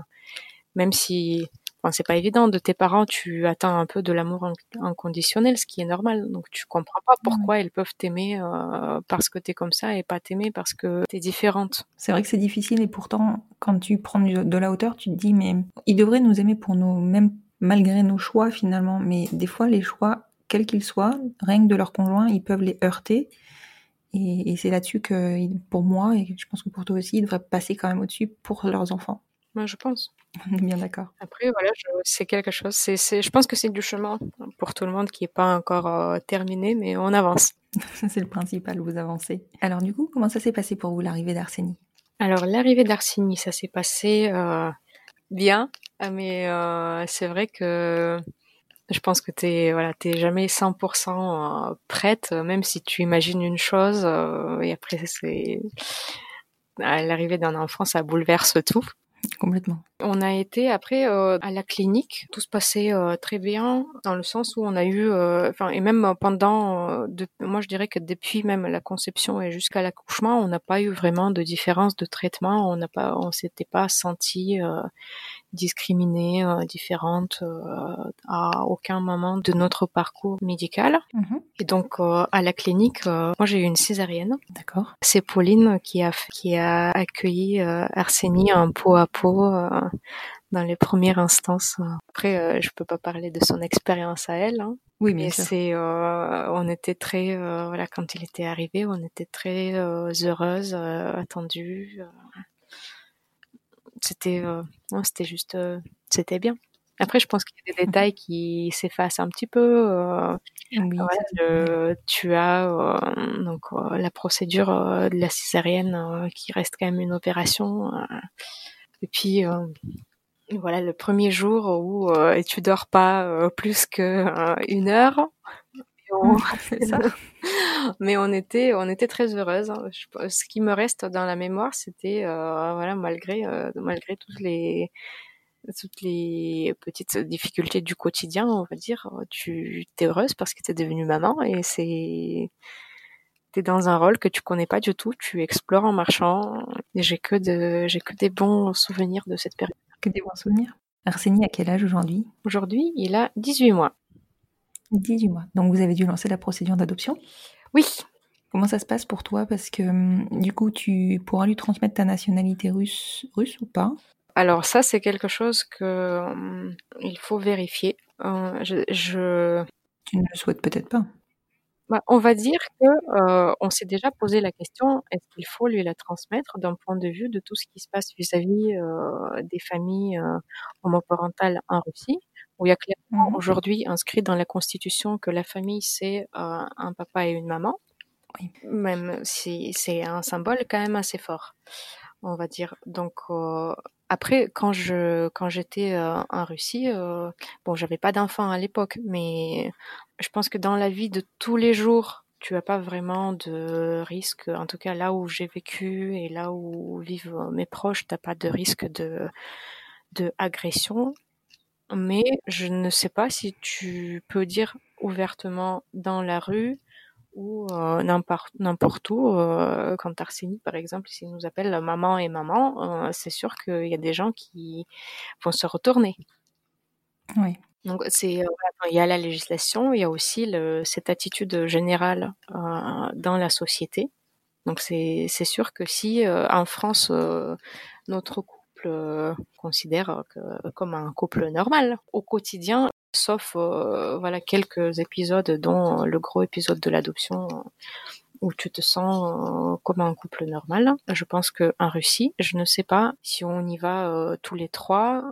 même si enfin, c'est pas évident. De tes parents, tu attends un peu de l'amour in- inconditionnel, ce qui est normal. Donc tu comprends pas pourquoi ils peuvent t'aimer euh, parce que t'es comme ça et pas t'aimer parce que t'es différente. C'est vrai que c'est difficile et pourtant, quand tu prends de la hauteur, tu te dis, mais il devrait nous aimer pour nous, même malgré nos choix finalement. Mais des fois, les choix, quels qu'ils soient, rien que de leur conjoint, ils peuvent les heurter. Et, et c'est là-dessus que, pour moi, et je pense que pour toi aussi, ils devraient passer quand même au-dessus pour leurs enfants. Moi, je pense. On est bien d'accord. Après, voilà, c'est quelque chose. C'est, c'est, je pense que c'est du chemin pour tout le monde qui est pas encore euh, terminé, mais on avance. c'est le principal, vous avancez. Alors du coup, comment ça s'est passé pour vous, l'arrivée d'Arsenie Alors l'arrivée d'Arsini, ça s'est passé euh, bien, mais euh, c'est vrai que je pense que t'es voilà, t'es jamais 100% euh, prête, même si tu imagines une chose et après c'est l'arrivée d'un enfant, ça bouleverse tout. Complètement. On a été après euh, à la clinique, tout se passait euh, très bien dans le sens où on a eu, euh, enfin et même pendant, de, moi je dirais que depuis même la conception et jusqu'à l'accouchement, on n'a pas eu vraiment de différence de traitement, on n'a pas, on s'était pas senti discriminée, différente à aucun moment de notre parcours médical. Mhm. Et donc à la clinique, moi j'ai eu une césarienne. D'accord. C'est Pauline qui a qui a accueilli Arsenie en peau à peau dans les premières instances. Après, euh, je peux pas parler de son expérience à elle. Hein, Oui, mais c'est, euh, on était très, euh, voilà, quand il était arrivé, on était très euh, heureuse, euh, attendue. euh. c'était, euh, non, c'était juste, euh, c'était bien. Après, je pense qu'il y a des détails qui s'effacent un petit peu. euh, Oui, voilà, le- tu as euh, donc euh, la procédure euh, de la césarienne euh, qui reste quand même une opération. Et puis euh, voilà le premier jour où euh, tu dors pas euh, plus que une heure. Et on- c'est ça. mais on était on était très heureuse. hein. Je- ce qui me reste dans la mémoire, c'était voilà malgré malgré toutes les toutes les petites difficultés du quotidien, on va dire, tu es heureuse parce que tu es devenue maman et c'est t'es dans un rôle que tu connais pas du tout, tu explores en marchant. Et j'ai que de j'ai que des bons souvenirs de cette période. Que des bons souvenirs. Arsenie, à quel âge aujourd'hui? Aujourd'hui, il a 18 mois. 18 mois. Donc vous avez dû lancer la procédure d'adoption? Oui, Comment ça se passe pour toi? Parce que hum, du coup, tu pourras lui transmettre ta nationalité russe, russe ou pas? Alors ça, c'est quelque chose que hum, il faut vérifier. Euh, je, je- Tu ne le souhaites peut-être pas. Bah, on va dire que euh, on s'est déjà posé la question est-ce qu'il faut lui la transmettre d'un point de vue de tout ce qui se passe vis-à-vis euh, des familles euh, homoparentales en Russie, où il y a clairement Mhm. aujourd'hui inscrit dans la constitution que la famille c'est un papa et une maman, Oui. même si c'est un symbole quand même assez fort, on va dire. Donc après, quand je quand j'étais euh, en Russie, euh, bon, j'avais pas d'enfant à l'époque, mais je pense que dans la vie de tous les jours, tu as pas vraiment de risque. En tout cas, là où j'ai vécu et là où vivent mes proches, t'as pas de risque de de agression. Mais je ne sais pas si tu peux dire ouvertement dans la rue ou euh, n'importe n'importe où. euh, quand Arsenie, par exemple, s'il nous appelle maman et maman, euh, c'est sûr qu'il y a des gens qui vont se retourner. Oui. Donc c'est euh, il y a la législation, il y a aussi le, cette attitude générale euh, dans la société. Donc c'est sûr que si euh, en France euh, notre couple euh, considère que, comme un couple normal au quotidien, sauf voilà quelques épisodes, dont le gros épisode de l'adoption où tu te sens euh, comme un couple normal. Je pense que en Russie, je ne sais pas si on y va euh, tous les trois,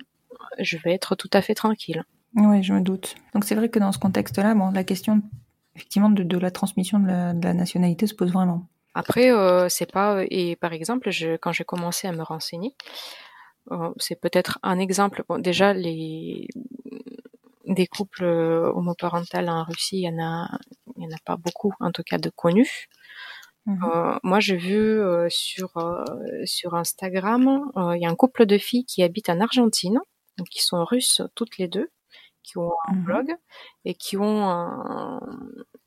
je vais être tout à fait tranquille. Oui, je me doute. Donc c'est vrai que dans ce contexte-là, bon, la question effectivement de, de la transmission de la, de la nationalité se pose vraiment. Après, euh, c'est pas et par exemple, je, quand j'ai commencé à me renseigner, euh, c'est peut-être un exemple. Bon, déjà les des couples euh, homoparentales en Russie, il y en a, il y en a pas beaucoup, en tout cas de connus. Mhm. Euh, moi, j'ai vu euh, sur euh, sur Instagram, euh, il y a un couple de filles qui habitent en Argentine, donc qui sont russes toutes les deux, qui ont un Mhm. blog et qui ont un,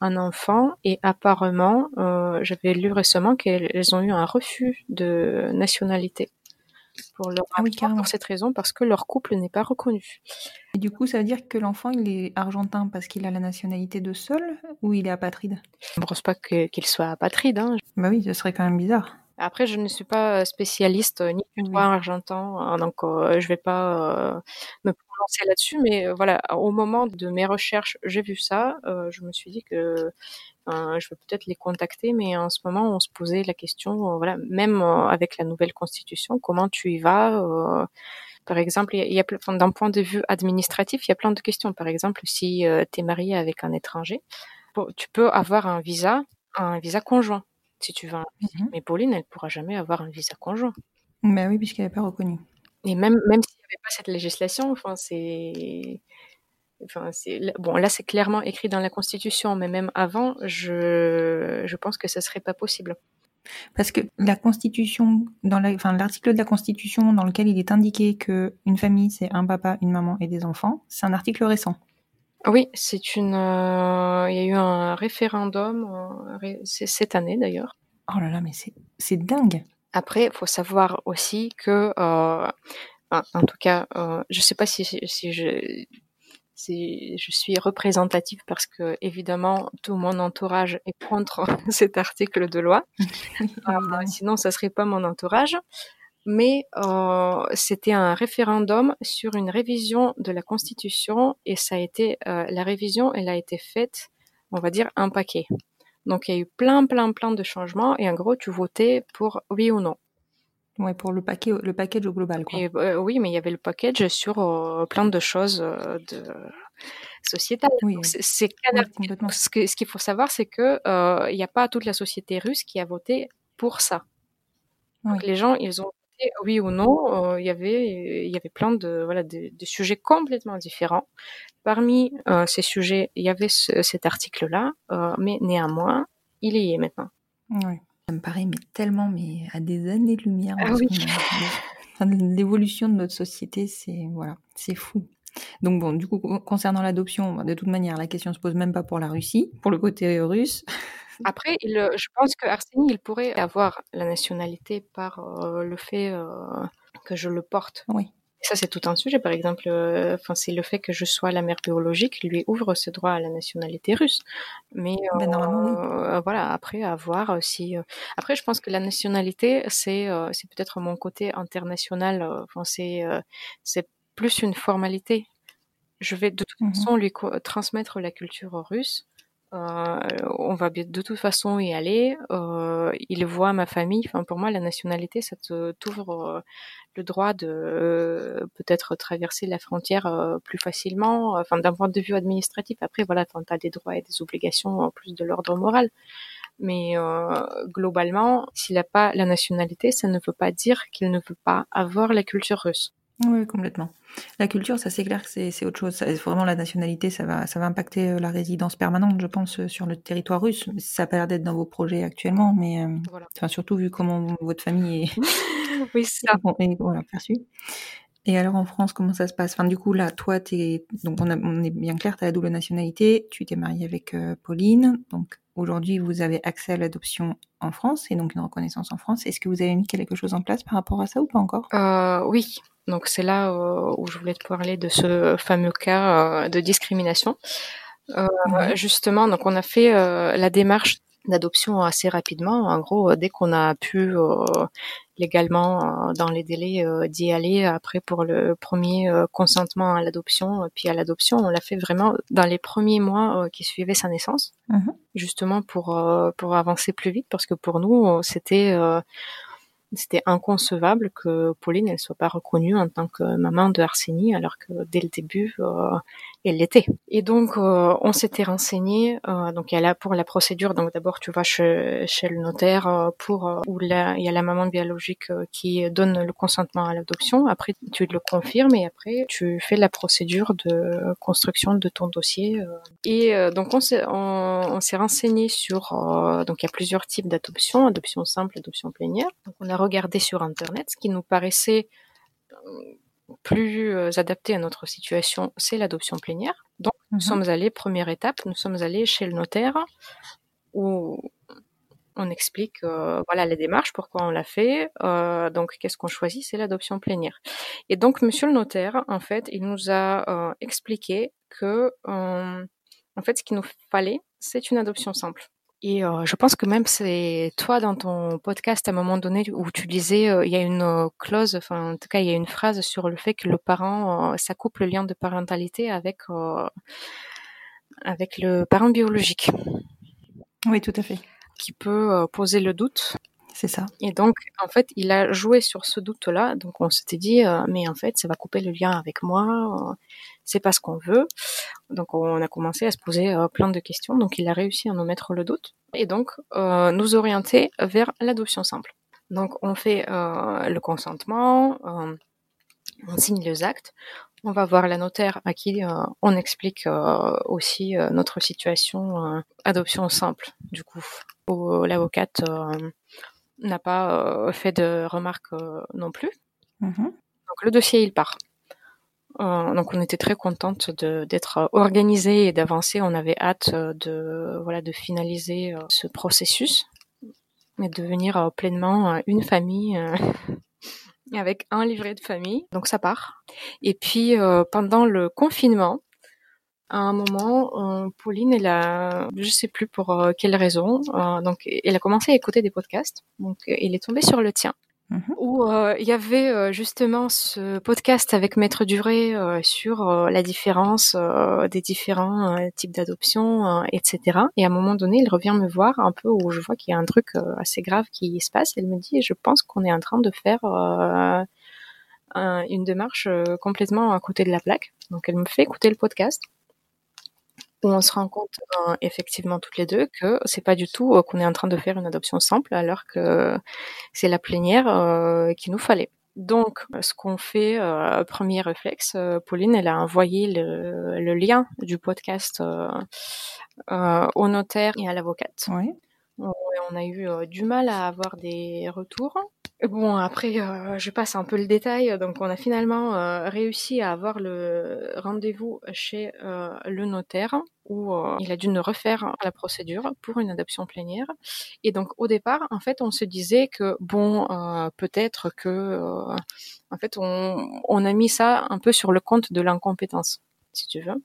un enfant. Et apparemment, euh, j'avais lu récemment qu'elles ont eu un refus de nationalité pour leur Ah oui, pour cette raison, parce que leur couple n'est pas reconnu. Et du coup, ça veut dire que l'enfant, il est argentin parce qu'il a la nationalité de seul ou il est apatride? Je ne pense pas qu'il soit apatride. Hein. Bah oui, ce serait quand même bizarre. Après, je ne suis pas spécialiste euh, ni droit argentin, hein, donc euh, je vais pas euh, me prononcer là-dessus. Mais euh, voilà, au moment de mes recherches, j'ai vu ça. euh, je me suis dit que euh, je vais peut-être les contacter, mais en ce moment, on se posait la question, euh, voilà, même euh, avec la nouvelle constitution, comment tu y vas euh, Par exemple, il y a, d'un point de vue administratif, il y a plein de questions. Par exemple, si tu es marié avec un étranger, bon, tu peux avoir un visa, un visa conjoint, si tu veux. un- Mhm. Mais Pauline, elle pourra jamais avoir un visa conjoint. Bah oui, puisqu'elle n'est pas reconnue. Et même même s'il n'y avait pas cette législation, enfin c'est enfin c'est bon là c'est clairement écrit dans la constitution, mais même avant, je je pense que ça serait pas possible. Parce que la Constitution, dans la, enfin, l'article de la Constitution dans lequel il est indiqué que une famille c'est un papa, une maman et des enfants, c'est un article récent. Oui, c'est une. euh, il y a eu un référendum euh, ré- cette année d'ailleurs. Oh là là, mais c'est, dingue. Après, il faut savoir aussi que, euh, en, tout cas, euh, je sais pas si, si je si je suis représentative parce que évidemment tout mon entourage est contre cet article de loi. Euh, sinon, ça serait pas mon entourage. Mais euh, c'était un référendum sur une révision de la Constitution et ça a été euh, la révision, elle a été faite, on va dire un paquet. Donc il y a eu plein, plein, plein de changements et en gros tu votais pour oui ou non. Ouais, pour le paquet, le package au global, quoi. Et, euh, oui, mais il y avait le package sur euh, plein de choses euh, de sociétales. Oui, c'est Oui. Ce qu'il faut savoir, c'est que euh, il n'y a pas toute la société russe qui a voté pour ça. Donc, Oui. les gens, ils ont oui ou non. euh, Il y avait, il y avait plein de voilà de, de sujets complètement différents. Parmi euh, ces sujets, il y avait ce- cet article-là, euh, mais néanmoins, il y est maintenant. Ça me paraît mais tellement mais à des. Ah de ce oui. qu'on a- enfin, L'évolution de notre société, c'est voilà, c'est fou. Donc bon, du coup, con- concernant l'adoption, bah, de toute manière, la question se pose même pas pour la Russie, pour le côté russe. Après, il, euh, je pense que Arsène, il pourrait avoir la nationalité par euh, le fait euh, que je le porte. Oui. Ça, c'est tout un sujet. Par exemple, euh, c'est le fait que je sois la mère biologique lui ouvre ce droit à la nationalité russe. Mais Ben, oui. euh, voilà, après, à voir si. Après, je pense que la nationalité, c'est c'est peut-être mon côté international. Enfin, c'est c'est plus une formalité. Je vais de toute Mhm. façon lui transmettre la culture russe. Euh, on va de toute façon y aller. Euh, il voit ma famille. Enfin, pour moi, la nationalité, ça t'ouvre euh, le droit de euh, peut-être traverser la frontière euh, plus facilement. Enfin, d'un point de vue administratif. Après, voilà, tu as des droits et des obligations en plus de l'ordre moral. Mais globalement, s'il n'a pas la nationalité, ça ne veut pas dire qu'il ne veut pas avoir la culture russe. Oui, complètement. La culture, ça c'est clair que c'est autre chose. Ça- Vraiment, la nationalité, ça va, ça va impacter euh, la résidence permanente, je pense, euh, sur le territoire russe. Ça a pas l'air d'être dans vos projets actuellement, mais euh, Voilà. enfin, surtout vu comment votre famille est, Oui, ça. Et voilà, perçu. Et alors en France, comment ça se passe? Enfin, du coup, là, toi, t'es donc on, a- on est bien clair, tu as la double nationalité, tu t'es marié avec euh, Pauline, donc aujourd'hui, vous avez accès à l'adoption en France et donc une reconnaissance en France. Est-ce que vous avez mis quelque chose en place par rapport à ça ou pas encore? Euh, oui, donc c'est là euh, où je voulais te parler de ce fameux cas euh, de discrimination. Euh, Ouais. Justement, donc on a fait la démarche d'adoption assez rapidement. En gros, dès qu'on a pu euh, légalement, euh, dans les délais euh, d'y aller, après pour le premier consentement à l'adoption, puis à l'adoption, on l'a fait vraiment dans les premiers mois qui suivaient sa naissance, Mhm. justement pour pour avancer plus vite, parce que pour nous, c'était c'était inconcevable que Pauline elle soit pas reconnue en tant que maman de Arsenie alors que dès le début euh, elle l'était. Et donc euh, on s'était renseigné euh, donc il y a là pour la procédure donc d'abord tu vas chez, chez le notaire euh, pour euh, où là il y a la maman biologique euh, qui donne le consentement à l'adoption. Après tu le confirmes et après tu fais la procédure de construction de ton dossier et donc on s'est on, on s'est renseigné sur donc il y a plusieurs types d'adoption adoption simple adoption plénière. Donc on a regardé sur internet ce qui nous paraissait plus euh, adapté à notre situation, c'est l'adoption plénière. Donc, nous Mhm. sommes allés, première étape, nous sommes allés chez le notaire où on explique euh, voilà les démarches, pourquoi on l'a fait. Euh, donc, qu'est-ce qu'on choisit C'est l'adoption plénière. Et donc, monsieur le notaire, en fait, il nous a euh, expliqué que, en fait, ce qu'il nous fallait, c'est une adoption simple. Et euh, je pense que même c'est toi dans ton podcast à un moment donné où tu disais euh, il y a une euh, clause, enfin en tout cas il y a une phrase sur le fait que le parent, ça coupe le lien de parentalité avec avec le parent biologique, Oui, tout à fait. qui peut poser le doute. C'est ça. Et donc en fait il a joué sur ce doute-là, donc on s'était dit euh, mais en fait ça va couper le lien avec moi, c'est pas ce qu'on veut. Donc on a commencé à se poser euh, plein de questions. Donc il a réussi à nous mettre le doute et donc euh, nous orienter vers l'adoption simple. Donc on fait le consentement, on signe les actes, on va voir la notaire à qui on explique aussi notre situation adoption simple. Du coup, l'avocate n'a pas fait de remarques non plus. Mhm. Donc le dossier, il part. Euh, donc on était très contente de- d'être organisée et d'avancer. On avait hâte euh, de voilà de finaliser euh, ce processus et de devenir euh, pleinement euh, une famille euh, avec un livret de famille. Donc ça part. Et puis euh, pendant le confinement, à un moment, euh, Pauline, elle a, je sais plus pour euh, quelle raison, euh, donc elle a commencé à écouter des podcasts. Donc elle est tombée sur le tien Mhm. où euh, il y avait euh, justement ce podcast avec Maître Duré euh, sur euh, la différence euh, des différents euh, types d'adoption, euh, etc. Et à un moment donné, il revient me voir un peu où je vois qu'il y a un truc euh, assez grave qui se passe. Elle me dit, je pense qu'on est en train de faire euh, un- une démarche euh, complètement à côté de la plaque. Donc elle me fait écouter le podcast où on se rend compte euh, effectivement toutes les deux que c'est pas du tout euh, qu'on est en train de faire une adoption simple alors que c'est la plénière euh, qu'il nous fallait. Donc, ce qu'on fait, euh, premier réflexe, euh, Pauline, elle a envoyé le, le lien du podcast au notaire et à l'avocate. Ouais. On, on a eu du mal à avoir des retours. Bon, après, euh, je passe un peu le détail. Donc, on a finalement euh, réussi à avoir le rendez-vous chez euh, le notaire où il a dû nous refaire la procédure pour une adoption plénière. Et donc, au départ, en fait, on se disait que, bon, peut-être que, en fait, on a mis ça un peu sur le compte de l'incompétence, si tu veux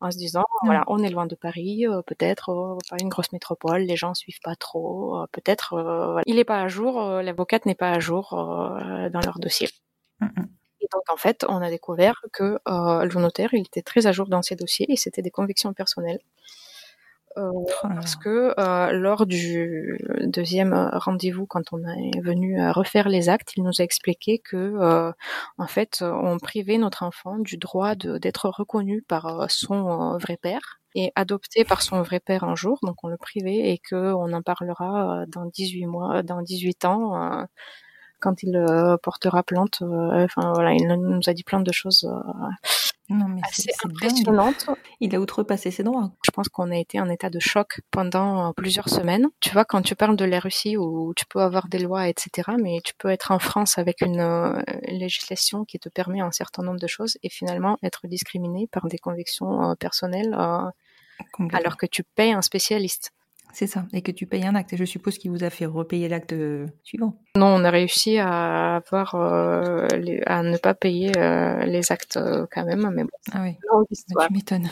en se disant voilà on est loin de Paris euh, peut-être euh, pas une grosse métropole les gens suivent pas trop euh, peut-être euh, voilà. il est pas à jour euh, l'avocate n'est pas à jour euh, dans leur dossier Mhm. et donc en fait on a découvert que euh, le notaire il était très à jour dans ses dossiers et c'était des convictions personnelles Euh, Oh parce que euh, lors du deuxième rendez-vous, quand on est venu euh, refaire les actes, il nous a expliqué que, euh, en fait, euh, on privait notre enfant du droit d'être reconnu par euh, son euh, vrai père et adopté par son vrai père un jour. Donc on le privait et que on en parlera euh, dans 18 mois, dans 18 ans. euh, quand il euh, portera plainte, euh, enfin voilà, il nous a dit plein de choses euh, Non, mais assez c'est c'est dingue. impressionnantes. Il a outrepassé ses droits. Je pense qu'on a été en état de choc pendant euh, plusieurs semaines. Tu vois, quand tu parles de la Russie où tu peux avoir des lois, etc., mais tu peux être en France avec une euh, législation qui te permet un certain nombre de choses et finalement être discriminé par des convictions euh, personnelles euh, alors que tu payes un spécialiste. C'est ça. Et que tu payes un acte. Et je suppose qu'il vous a fait repayer l'acte euh, suivant. Non, on a réussi à avoir, euh, les- à ne pas payer euh, les actes quand même, mais bon, Ah oui. Bah, tu m'étonnes.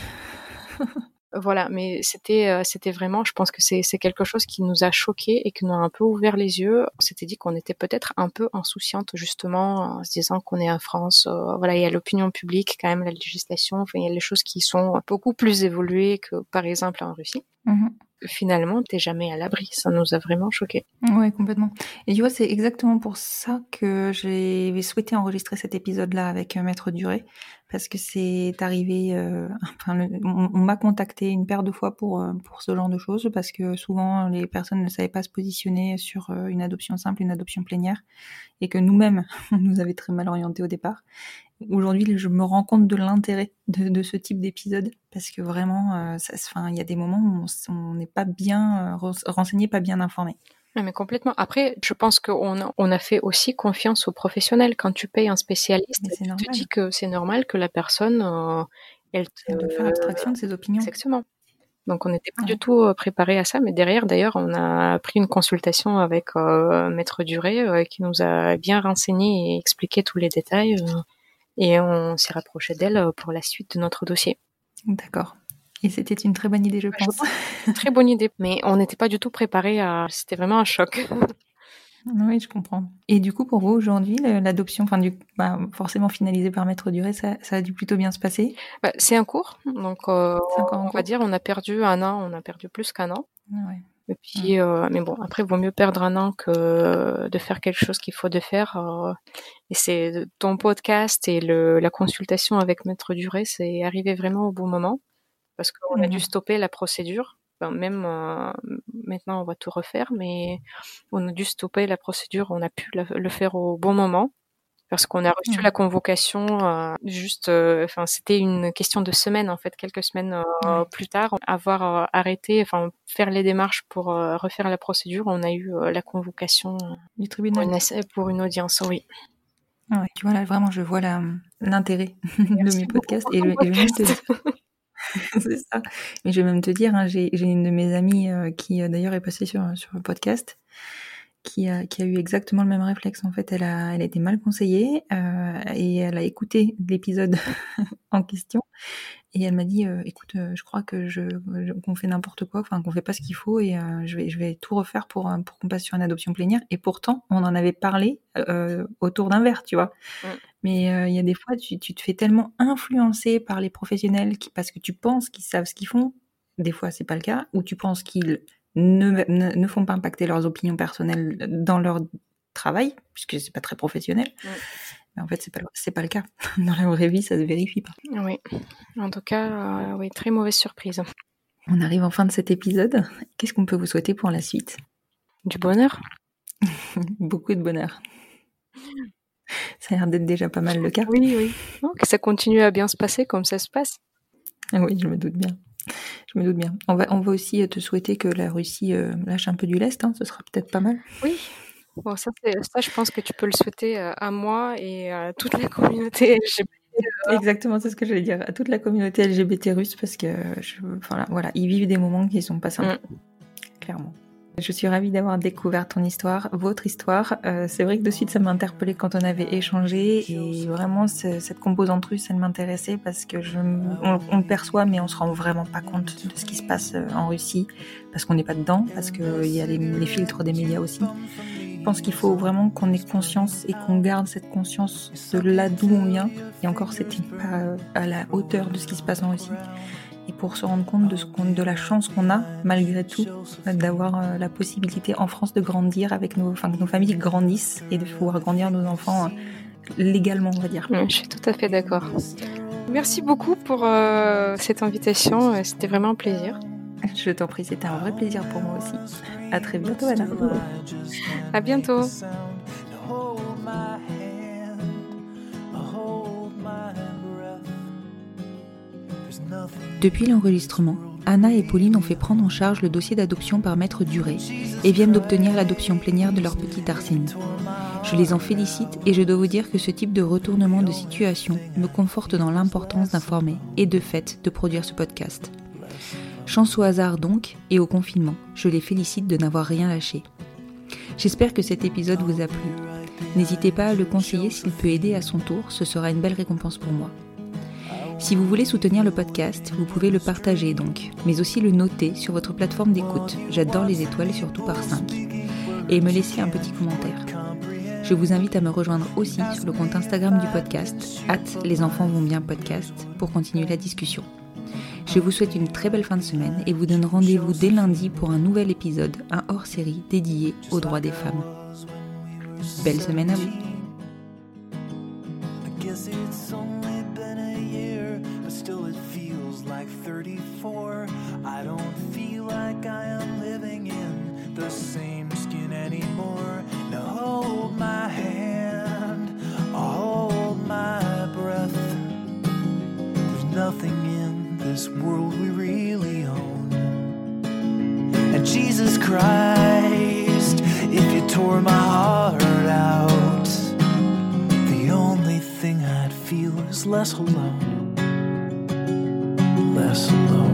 Voilà, mais c'était c'était vraiment, je pense que c'est c'est quelque chose qui nous a choqué et qui nous a un peu ouvert les yeux. On s'était dit qu'on était peut-être un peu insouciante justement en se disant qu'on est en France. euh, voilà, il y a l'opinion publique, quand même la législation. Enfin, il y a les choses qui sont beaucoup plus évoluées que par exemple en Russie. Mhm. Finalement, t'es jamais à l'abri. Ça nous a vraiment choqué. Ouais, complètement. Et tu vois, c'est exactement pour ça que j'ai souhaité enregistrer cet épisode-là avec euh, Maître Duré, parce que c'est arrivé. euh, enfin, on, m'a contacté une paire de fois pour euh, pour ce genre de choses, parce que souvent les personnes ne savaient pas se positionner sur une adoption simple, une adoption plénière, et que nous-mêmes, on nous avait très mal orientés au départ. Aujourd'hui, je me rends compte de l'intérêt de, de ce type d'épisode, parce que vraiment, euh, il y a des moments où on n'est pas bien euh, ren- renseigné, pas bien informé. Ouais, mais complètement. Après, je pense qu'on a, on a fait aussi confiance aux professionnels. Quand tu payes un spécialiste, tu te dis que c'est normal que la personne, euh, elle te... Elle doit faire abstraction de ses opinions. Exactement. Donc on n'était pas Ouais. du tout préparé à ça, mais derrière d'ailleurs on a pris une consultation avec euh, Maître Duré euh, qui nous a bien renseigné et expliqué tous les détails euh, et on s'est rapproché d'elle euh, pour la suite de notre dossier. D'accord. Et c'était une très bonne idée, je pense. Très bonne idée, mais on n'était pas du tout préparé à. C'était vraiment un choc. oui, je comprends. Et du coup, pour vous, aujourd'hui, l'adoption, enfin, du, bah, forcément finalisée par Maître Duré, ça, ça a dû plutôt bien se passer? Bah, c'est un cours, donc euh, on cours. va dire on a perdu un an, on a perdu plus qu'un an. Ouais. Et puis, euh, mais bon, après, vaut mieux perdre un an que de faire quelque chose qu'il faut de faire. euh, et c'est ton podcast et le, la consultation avec Maître Duré, c'est arrivé vraiment au bon moment parce qu'on a dû stopper la procédure. Enfin, même euh, maintenant, on va tout refaire, mais on a dû stopper la procédure. On a pu la- le faire au bon moment parce qu'on a reçu Mmh. la convocation euh, juste, euh, enfin c'était une question de semaines en fait, quelques semaines euh, plus tard, avoir arrêté, enfin faire les démarches pour refaire la procédure, on a eu la convocation Du tribunal. pour une audience, oui. Ah ouais, tu vois, là, vraiment, je vois l'intérêt de mes podcasts. Et, et te podcast. c'est ça. Mais je vais même te dire, hein, j'ai une de mes amies qui d'ailleurs est passée sur, sur le podcast, qui a, qui a eu exactement le même réflexe. En fait, elle a, elle a été mal conseillée euh, et elle a écouté l'épisode en question et elle m'a dit, euh, écoute, euh, je crois que je je- qu'on fait n'importe quoi, enfin qu'on fait pas ce qu'il faut et je vais je vais tout refaire pour pour qu'on passe sur une adoption plénière. Et pourtant, on en avait parlé autour d'un verre, tu vois. Mm. Mais il y a des fois, tu, tu te fais tellement influencer par les professionnels qui, parce que tu penses qu'ils savent ce qu'ils font. Des fois, c'est pas le cas. Ou tu penses qu'ils ne, ne, ne font pas impacter leurs opinions personnelles dans leur travail, puisque c'est pas très professionnel. Mais en fait, c'est pas, c'est pas le cas. Dans la vraie vie, ça se vérifie pas. Oui, en tout cas, euh, oui, très mauvaise surprise. On arrive en fin de cet épisode. Qu'est-ce qu'on peut vous souhaiter pour la suite? Du bonheur. Beaucoup de bonheur. Ça a l'air d'être déjà pas mal le cas. Oui, oui. Que ça continue à bien se passer comme ça se passe. Ah Oui, je me doute bien. Je me doute bien. On va, on va aussi te souhaiter que la Russie euh, lâche un peu du lest. hein, ce sera peut-être pas mal. Oui. Bon, ça, ça, je pense que tu peux le souhaiter euh, à moi et à toute la communauté LGBT. Exactement, c'est ce que j'allais dire à toute la communauté LGBT russe parce que je, enfin, là, voilà, ils vivent des moments qui sont pas simples, clairement. Je suis ravie d'avoir découvert ton histoire, votre histoire. Euh, c'est vrai que de suite ça m'a interpellée quand on avait échangé et vraiment ce- cette composante russe, elle m'intéressait parce que je, on, on le perçoit mais on se rend vraiment pas compte de ce qui se passe euh, en Russie parce qu'on n'est pas dedans, parce qu'il y a les, les filtres des médias aussi. Je pense qu'il faut vraiment qu'on ait conscience et qu'on garde cette conscience de là d'où on vient. Et encore, c'était pas euh, à la hauteur de ce qui se passe en Russie? Pour se rendre compte de, ce qu'on- de la chance qu'on a, malgré tout, d'avoir euh, la possibilité en France de grandir avec nos, enfin, que nos familles grandissent et de pouvoir grandir nos enfants euh, légalement, on va dire. Je suis tout à fait d'accord. Merci beaucoup pour euh, cette invitation. C'était vraiment un plaisir. Je t'en prie, c'était un vrai plaisir pour moi aussi. À très bientôt, Anna. À bientôt. Depuis l'enregistrement, Anna et Pauline ont fait prendre en charge le dossier d'adoption par maître Duré et viennent d'obtenir l'adoption plénière de leur petite Arsène. Je les en félicite et je dois vous dire que ce type de retournement de situation me conforte dans l'importance d'informer et de fait de produire ce podcast. Chance au hasard donc et au confinement, je les félicite de n'avoir rien lâché. J'espère que cet épisode vous a plu. N'hésitez pas à le conseiller s'il peut aider à son tour, ce sera une belle récompense pour moi. Si vous voulez soutenir le podcast, vous pouvez le partager donc, mais aussi le noter sur votre plateforme d'écoute. J'adore les étoiles, surtout par 5. Et me laisser un petit commentaire. Je vous invite à me rejoindre aussi sur le compte Instagram du podcast, at les enfants vont bien podcast, pour continuer la discussion. Je vous souhaite une très belle fin de semaine et vous donne rendez-vous dès lundi pour un nouvel épisode, un hors-série dédié aux droits des femmes. Belle semaine à vous 34. I don't feel like I am living in the same skin anymore. Now hold my hand, hold my breath. There's nothing in this world we really own. And Jesus Christ, if you tore my heart out, the only thing I'd feel is less alone us alone.